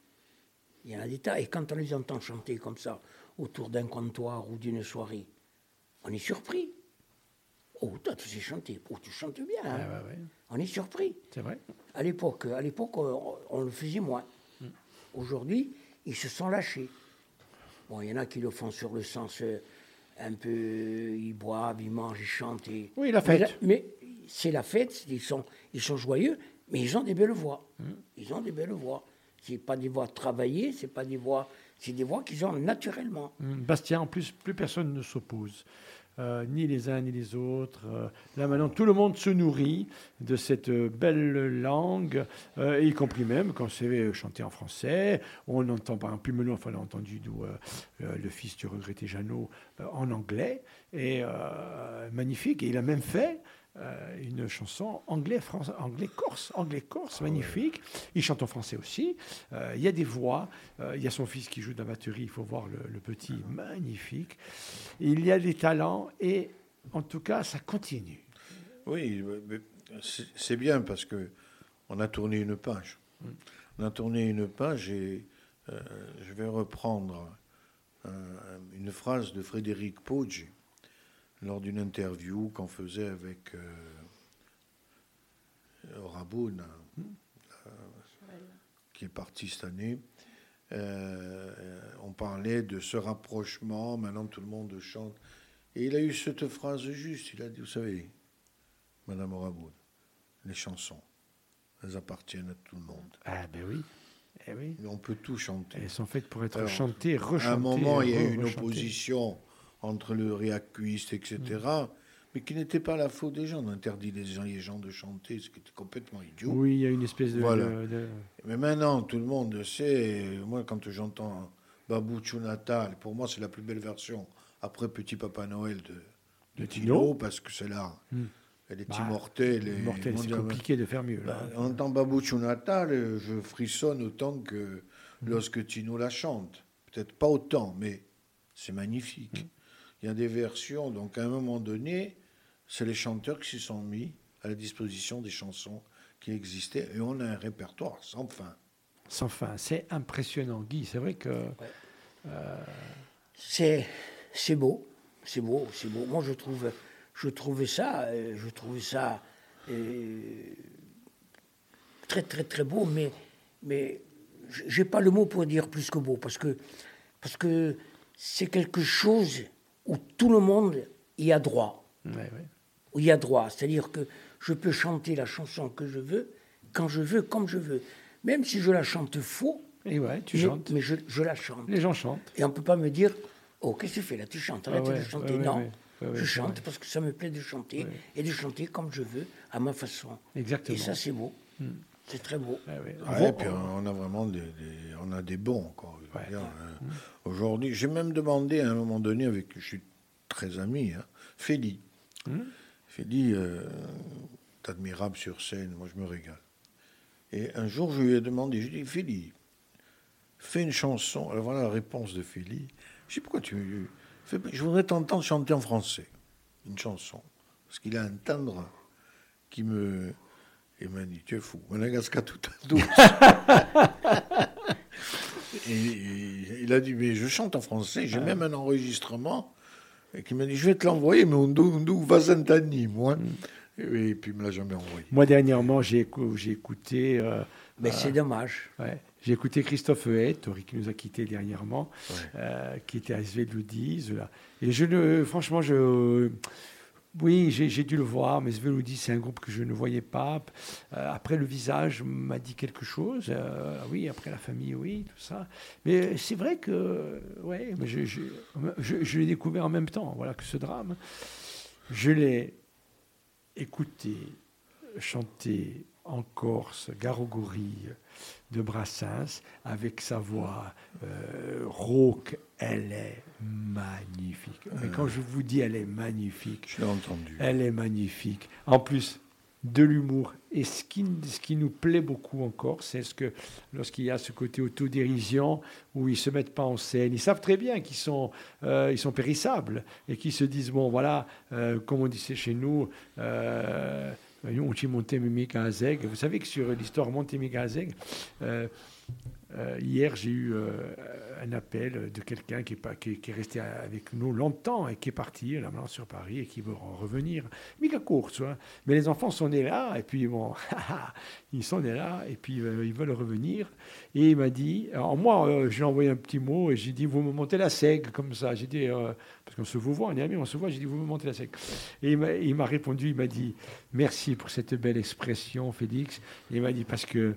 Il y en a des tas. Et quand on les entend chanter comme ça, autour d'un comptoir ou d'une soirée, on est surpris. Oh, toi, tu sais chanter. Oh, tu chantes bien. hein. Ouais, ouais, ouais. On est surpris. c'est vrai. À l'époque, à l'époque, on, on le faisait moins. Aujourd'hui, ils se sont lâchés. Bon, il y en a qui le font sur le sens euh, un peu, ils boivent, ils mangent, ils chantent. et- Oui, la fête. Mais, c'est la fête, ils sont, ils sont joyeux, mais ils ont des belles voix. Ils ont des belles voix. C'est pas des voix travaillées, c'est pas des voix, c'est des voix qu'ils ont naturellement. Hum, Bastien, en plus, plus personne ne s'oppose. Euh, ni les uns ni les autres. Euh, là maintenant, tout le monde se nourrit de cette belle langue, euh, y compris même quand c'est chanté en français. On entend par exemple Pumelo, enfin on a entendu d'où le fils du regretté Jeannot en anglais, et magnifique. Et il a même fait euh, une chanson anglais, français, anglais corse, anglais corse, magnifique. Il chante en français aussi. Euh, il y a des voix. Euh, il y a son fils qui joue de la batterie. Il faut voir le, le petit, magnifique. Il y a des talents et en tout cas, ça continue. Oui, c'est bien parce que on a tourné une page. On a tourné une page et je vais reprendre une phrase de Frédéric Poggi lors d'une interview qu'on faisait avec euh, Raboun, euh, qui est parti cette année. Euh, on parlait de ce rapprochement, maintenant tout le monde chante. Et il a eu cette phrase juste, il a dit, vous savez, Madame Raboun, les chansons, elles appartiennent à tout le monde. Ah ben oui. Eh oui. Mais on peut tout chanter. Elles sont faites pour être Alors, chantées, rechantées. À un moment, il y a eu une opposition entre le réacuiste, etc., mais qui n'était pas la faute des gens. On interdit les gens, les gens de chanter, ce qui était complètement idiot. Oui, il y a une espèce de. Voilà. de- de- Mais maintenant, tout le monde sait. Moi, quand j'entends Babou Natal, pour moi, c'est la plus belle version après Petit Papa Noël de, de Tino, parce que celle-là, Hmm. elle est Bah, immortelle. et Mortel, c'est compliqué de faire mieux. Là. Bah, en entendant Babou Natal, je frissonne autant que Hmm. lorsque Tino la chante. Peut-être pas autant, mais c'est magnifique. Il y a des versions, donc à un moment donné, c'est les chanteurs qui se sont mis à la disposition des chansons qui existaient, et on a un répertoire sans fin. Sans fin, c'est impressionnant, Guy. C'est vrai que. C'est, c'est beau, c'est beau, c'est beau. Moi, je trouve, je trouvais ça, euh, je trouvais ça euh, très, très, très beau, mais, mais j'ai pas le mot pour dire plus que beau, parce que, parce que c'est quelque chose où tout le monde y a droit, Ouais, ouais. où y a droit. C'est-à-dire que je peux chanter la chanson que je veux, quand je veux, comme je veux. Même si je la chante faux, Et ouais, tu mais, chantes. mais je, je la chante. Les gens chantent. Et on ne peut pas me dire, oh, qu'est-ce que tu fais là? Tu chantes, arrête Ah ouais, de chanter. non, ouais, ouais, ouais, je chante parce que ça me plaît de chanter Ouais. et de chanter comme je veux, à ma façon. Exactement. Et ça, c'est beau. C'est très beau. Ouais, ouais. Ouais, Bon, et puis on a vraiment des, des- on a des bons Ouais. dire, hein. Aujourd'hui, j'ai même demandé à un moment donné avec, je suis très ami, hein, Féli. Féli, euh, admirable sur scène, moi je me régale. Et un jour, je lui ai demandé, je lui ai dit, Féli, fais une chanson. Alors voilà la réponse de Féli. Je dis, pourquoi tu... fais Je voudrais t'entendre chanter en français, une chanson. Parce qu'il a un timbre qui me... Il m'a dit, tu es fou. Madagascar tout à douce. Et, et il a dit, mais je chante en français, j'ai même un enregistrement. Et qui m'a dit, je vais te l'envoyer, mais on nous va Santani, moi. Et, puis il me l'a jamais envoyé. Moi, dernièrement, j'ai écou- j'ai écouté. euh, Mais c'est dommage. Ouais. J'ai écouté Christophe Huet, Tori qui nous a quittés dernièrement, euh, qui était à. Là. Et je ne, franchement, je, Oui, j'ai dû le voir, mais Sveloudi, c'est un groupe que je ne voyais pas. Euh, après, le visage m'a dit quelque chose. Euh, oui, après la famille, oui, tout ça. Mais c'est vrai que, ouais, mais je, je, l'ai découvert en même temps, voilà, que ce drame. Je l'ai écouté chanter en Corse, Garogori de Brassens, avec sa voix euh, rauque. Elle est magnifique. Mais quand je vous dis elle est magnifique, Je l'ai entendu. elle est magnifique. En plus, de l'humour. Et ce qui, ce qui nous plaît beaucoup encore, c'est ce que lorsqu'il y a ce côté autodérision où ils se mettent pas en scène, ils savent très bien qu'ils sont, euh, ils sont périssables et qu'ils se disent bon voilà, euh, comme on disait chez nous. Euh, Vous savez que sur l'histoire monté Mimic à Azeg, euh, euh, hier j'ai eu euh, un appel de quelqu'un qui, est resté avec nous longtemps et qui est parti là maintenant sur Paris et qui veut en revenir. Court, tu vois. Mais les enfants sont nés là et puis bon, ils sont nés là et puis euh, ils veulent revenir. Et il m'a dit, alors moi j'ai envoyé un petit mot et j'ai dit vous me montez la sègue comme ça. J'ai dit parce qu'on se voit, on est amis, on se voit. J'ai dit vous me montez la sègue. Et il m'a répondu, il m'a dit merci pour cette belle expression, Félix. Et il m'a dit parce que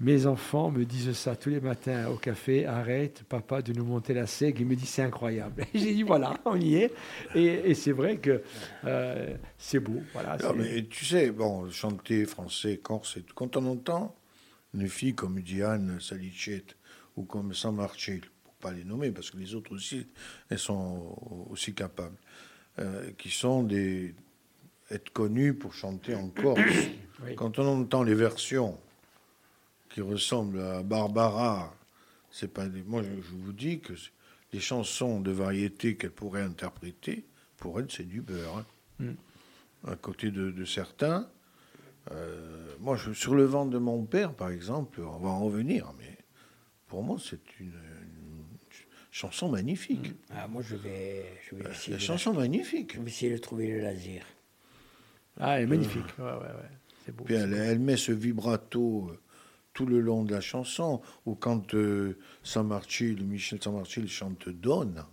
mes enfants me disent ça tous les matins au café. Arrête, papa, de nous monter la sègue. Il me dit c'est incroyable. J'ai dit voilà, on y est. Et, et c'est vrai que euh, c'est beau. Voilà. Non, c'est- mais tu sais, bon, chanter français, corse, quand on entend une fille comme Diane Salicette ou comme San Marcello, pour pas les nommer, parce que les autres aussi, elles sont aussi capables, euh, qui sont des être connues pour chanter en Corse. Oui. Quand on entend les versions qui ressemblent à Barbara, c'est pas des... moi je, vous dis que les chansons de variété qu'elle pourrait interpréter, pour elle c'est du beurre. hein. Mm. À côté de, de certains, euh, moi je, sur le ventre de mon père par exemple, on va en revenir, mais pour moi c'est une, une chanson magnifique. Ah, moi, je vais, je vais Euh, essayer, La de, chanson magnifique. je vais essayer de trouver le laser. Ah, elle est magnifique. Ouais, ouais, ouais. C'est beau. Puis elle, elle met ce vibrato euh, tout le long de la chanson, ou quand euh, San Marcello, Michel San Marcello chante Donne.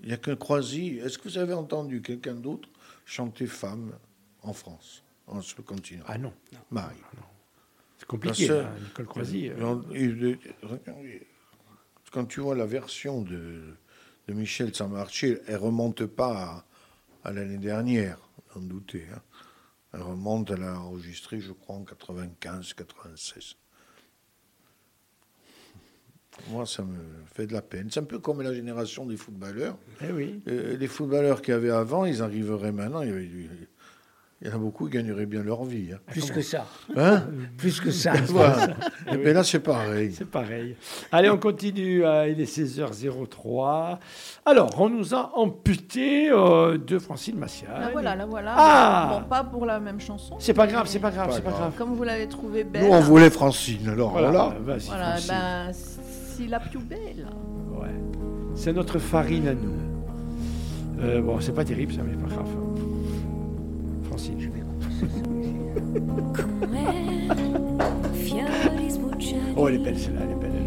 Il n'y a qu'un Croisy. Est-ce que vous avez entendu quelqu'un d'autre chanter femme en France, en le continent? Ah non, Marie. c'est compliqué. Sœur- hein, Nicole Croisy. euh, Quand tu vois la version de, de Michel San Marcello, elle remonte pas à, à l'année dernière, n'en doutez. hein. Elle remonte, elle a enregistré, je crois, en 95, 96. Moi, ça me fait de la peine. C'est un peu comme la génération des footballeurs. Eh oui. Euh, les footballeurs qu'il y avait avant, ils arriveraient maintenant. Il y, avait du- il y en a beaucoup qui gagneraient bien leur vie. hein. Plus que ça. Hein Plus que ça. Voilà. Et bien là, c'est pareil. C'est pareil. Allez, on continue. euh, Il est 16h03. Alors, on nous a amputé euh, de Francine Maciel. La voilà, la voilà. Ah Bon, pas pour la même chanson. C'est pas grave, c'est pas grave, c'est pas grave. grave. Comme vous l'avez trouvée belle. Nous, on voulait Francine. Alors Voilà, voilà. Voilà, Francine. ben, si la plus belle. Ouais. C'est notre farine à nous. Euh, bon, c'est pas terrible, ça, mais pas grave. Je vais. Oh, elle est belle, celle-là, elle est belle.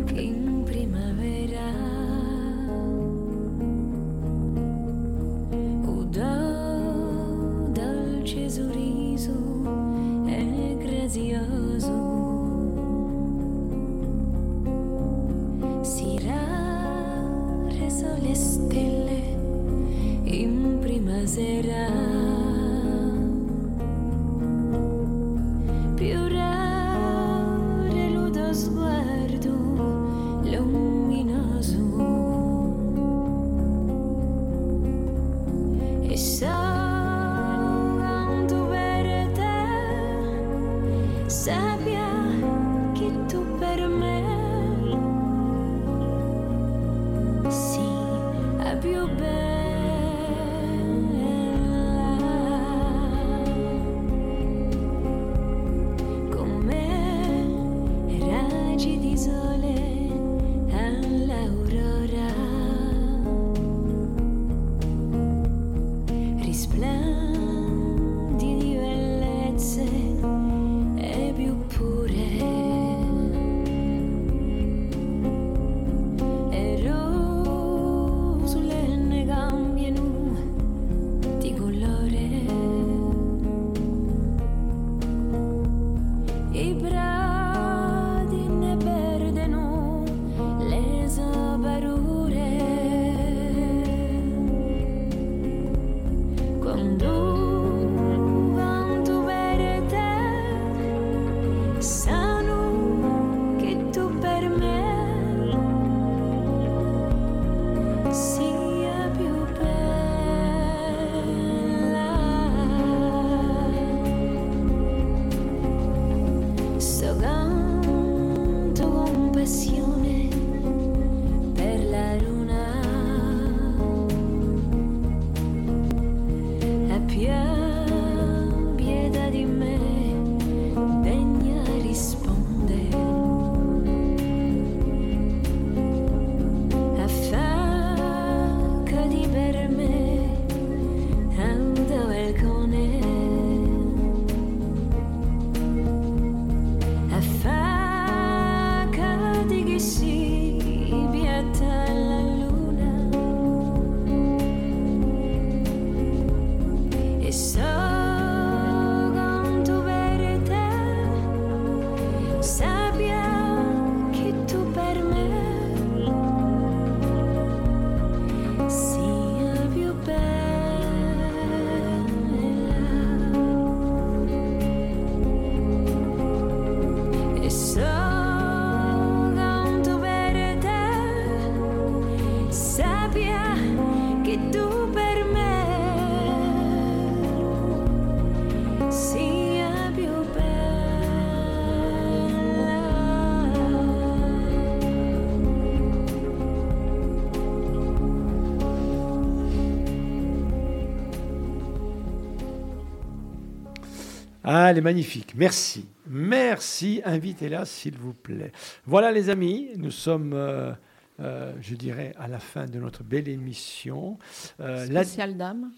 Ah, elle est magnifique. Merci. Merci. Invitez-la, s'il vous plaît. Voilà, les amis, nous sommes, euh, euh, je dirais, à la fin de notre belle émission. Euh, la- Spéciale dame.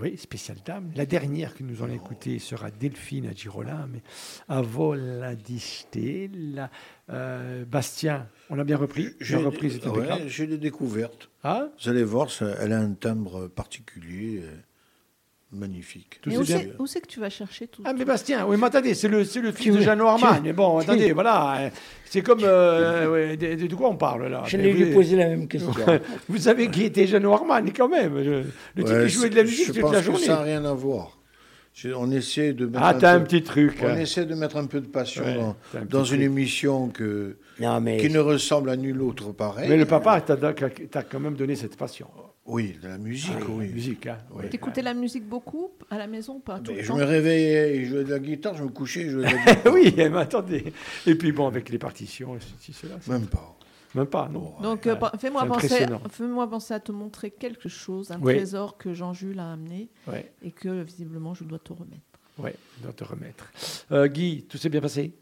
Oui, spéciale dame. La dernière que nous allons écouter sera Delphine à Girolame, à Voladiste. La, euh, Bastien, on a bien repris? J'ai La reprise est ouais, j'ai des découvertes. Ah, Vous allez voir, ça- elle a un timbre particulier, euh, magnifique. tout Mais où c'est où c'est que tu vas chercher tout Ah mais Bastien, oui mais attendez, c'est le, c'est le fils de Jeannot Armand. tu- Bon, attendez, voilà, hein. c'est comme... euh, ouais, de, quoi on parle là? J'allais Mais lui poser la même question. Vous savez qui était Jeannot Armand quand même Le, type Ouais, qui jouait de la musique je toute pense la que journée. ça n'a rien à voir. On essaie de mettre Ah, t'as un peu- petit truc. On hein. essaie de mettre un peu de passion Ouais, dans, un une truc. émission que, Non, mais qui ne ressemble à nul autre pareil. Mais le papa t'a t'a quand même donné cette passion. Oui, de la musique, La oui. musique, hein. T'écoutais la musique beaucoup à la maison pas tout Mais le je temps me réveillais je jouais de la guitare, je me couchais je jouais de la guitare. oui, mais attendez. Et puis bon, avec les partitions, et ceci, cela. Même pas. Même pas, non. Donc Ouais. euh, fais-moi penser, fais-moi penser à te montrer quelque chose, un Oui. trésor que Jean-Jules a amené Ouais, et que visiblement je dois te remettre. ouais, on doit te remettre. Euh, Guy, tout s'est bien passé?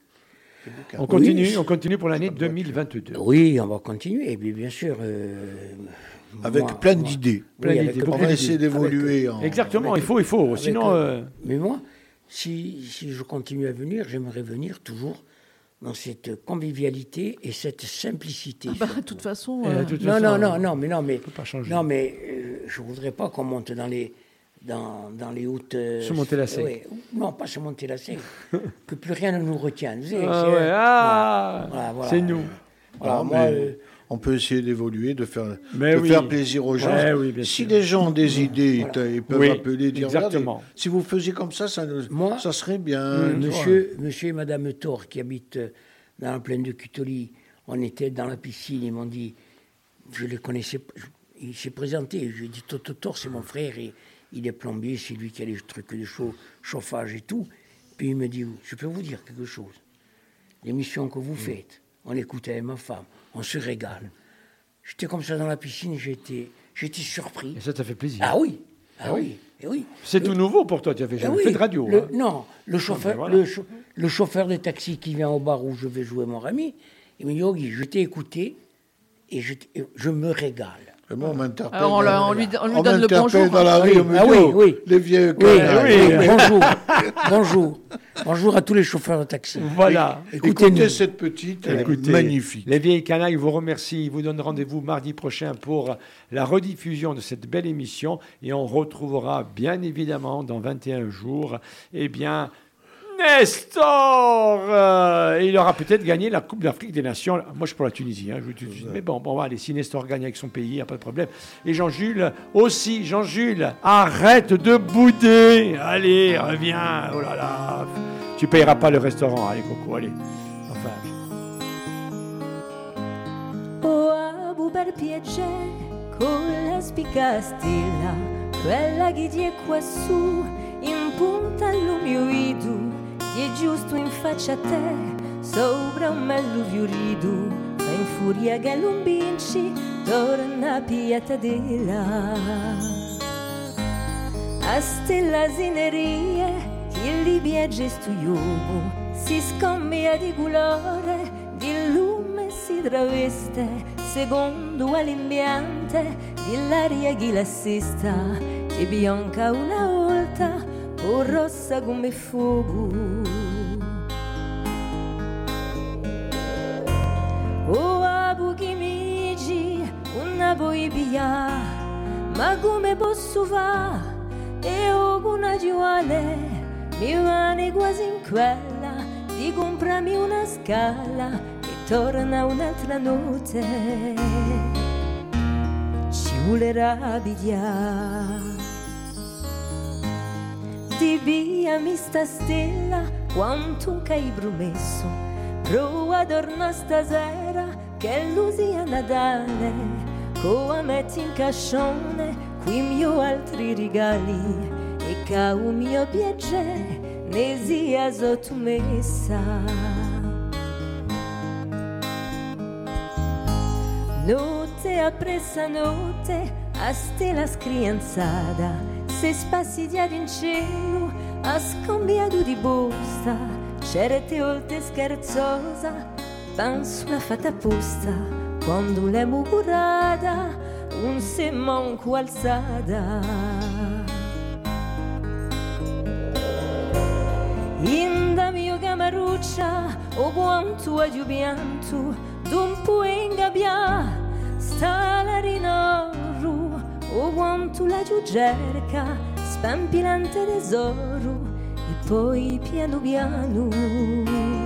On continue, Oui. on continue pour l'année Ça doit être- 2022. oui, on va continuer. Et bien sûr. euh, Avec moi- plein d'idées. Plein Oui, On va essayer d'évoluer. en- Exactement, avec- il faut, il faut. avec, Sinon, euh, euh, Mais moi, si, si je continue à venir, j'aimerais venir toujours dans cette convivialité et cette simplicité. Ah bah, de toute façon, Et euh, toute non, façon, non, non, non, mais non, mais on peut pas changer. non, mais euh, je voudrais pas qu'on monte dans les dans, dans les hautes. euh, Se monter la scène. ouais, non, pas se monter la scène. que plus rien ne nous retienne. Ah, c'est- ouais, ah, Voilà, voilà. c'est nous. Voilà, Non, moi, mais euh, on peut essayer d'évoluer, de faire, Mais de oui. faire plaisir aux gens. Ouais, oui, bien si sûr. les gens ont des idées, Voilà. ils peuvent Oui, appeler, dire exactement. si vous faisiez comme ça, ça, nous- Moi, ça serait bien. Vois. monsieur, monsieur et Madame Thor, qui habitent euh, dans la plaine de Cutoli, on était dans la piscine, ils m'ont dit, je les connaissais, pas, il s'est présenté, je lui ai dit, Toto Thor, c'est mon frère, et il est plombier, c'est lui qui a les trucs de chaud, chauffage et tout. Puis il me dit, je peux vous dire quelque chose, l'émission que vous faites, on écoute avec ma femme, on se régale. J'étais comme ça dans la piscine, j'étais, j'étais surpris. Et ça t'a fait plaisir. Ah oui, ah oui, et oui. C'est tout nouveau pour toi, tu avais Ah jamais oui, fait de radio. le- hein. Non, le chauffeur, voilà. le, chau- le chauffeur de taxi qui vient au bar où je vais jouer mon ami, il me dit Yogi, je t'ai écouté et je me régale. Et moi, on m'interpelle. alors on, lui, on lui on donne le bonjour. dans la Ah rue, oui, on me ah oui, oui. les vieux Oui, canailles. oui, bonjour, bonjour, bonjour à tous les chauffeurs de taxi. Voilà. Écoutez-nous. Écoutez cette petite, elle est Écoutez, magnifique. Les vieilles canailles vous remercient. Ils vous donnent rendez-vous mardi prochain pour la rediffusion de cette belle émission. Et on retrouvera bien évidemment dans 21 jours, eh bien, Nestor Euh, Il aura peut-être gagné la Coupe d'Afrique des Nations. Moi, je suis pour la Tunisie. hein, je. Mais bon, bon, allez, si Nestor gagne avec son pays, il n'y a pas de problème. Et Jean-Jules aussi. Jean-Jules, arrête de bouder. Allez, reviens. Oh là là. Tu payeras pas le restaurant. Allez, Coco, allez. Enfin. Quella all'umioidu, di è giusto in faccia a te, sopra un mello fiorido, fa in furia che l'umbinci, torna a piatadella. A stella sinerie, che li viaggi stuiumo, si scommia di colore, di lume si traveste, secondo all'imbiante, dell'aria che l'assista, che bianca una volta, o rossago me fugo. O abugimidi, unaboibia, magume bossuva, e oguna quasi in quella, di comprami una scala e torna un'altra notte. Ci volerà abbigliare. Ti via mi sta stella, quanto che hai promesso. Prova a tornare stasera, che l'usi a Natale. Come metti in cascione, qui mio altri regali. E che un mio piacere ne sia sottomessa. Notte appressa notte, a stella scrianzata, se spassidiata in cielo, ha scambiato di busta, certe volte scherzosa, penso la fatta apposta, quando l'è curata, un semonco alzata. Inda mio camaruccia, o quanto hai pianto, d'un puoi ingabbiare, sta la rinoru, o quanto la giugerca, spampilante tesoro, e poi piano piano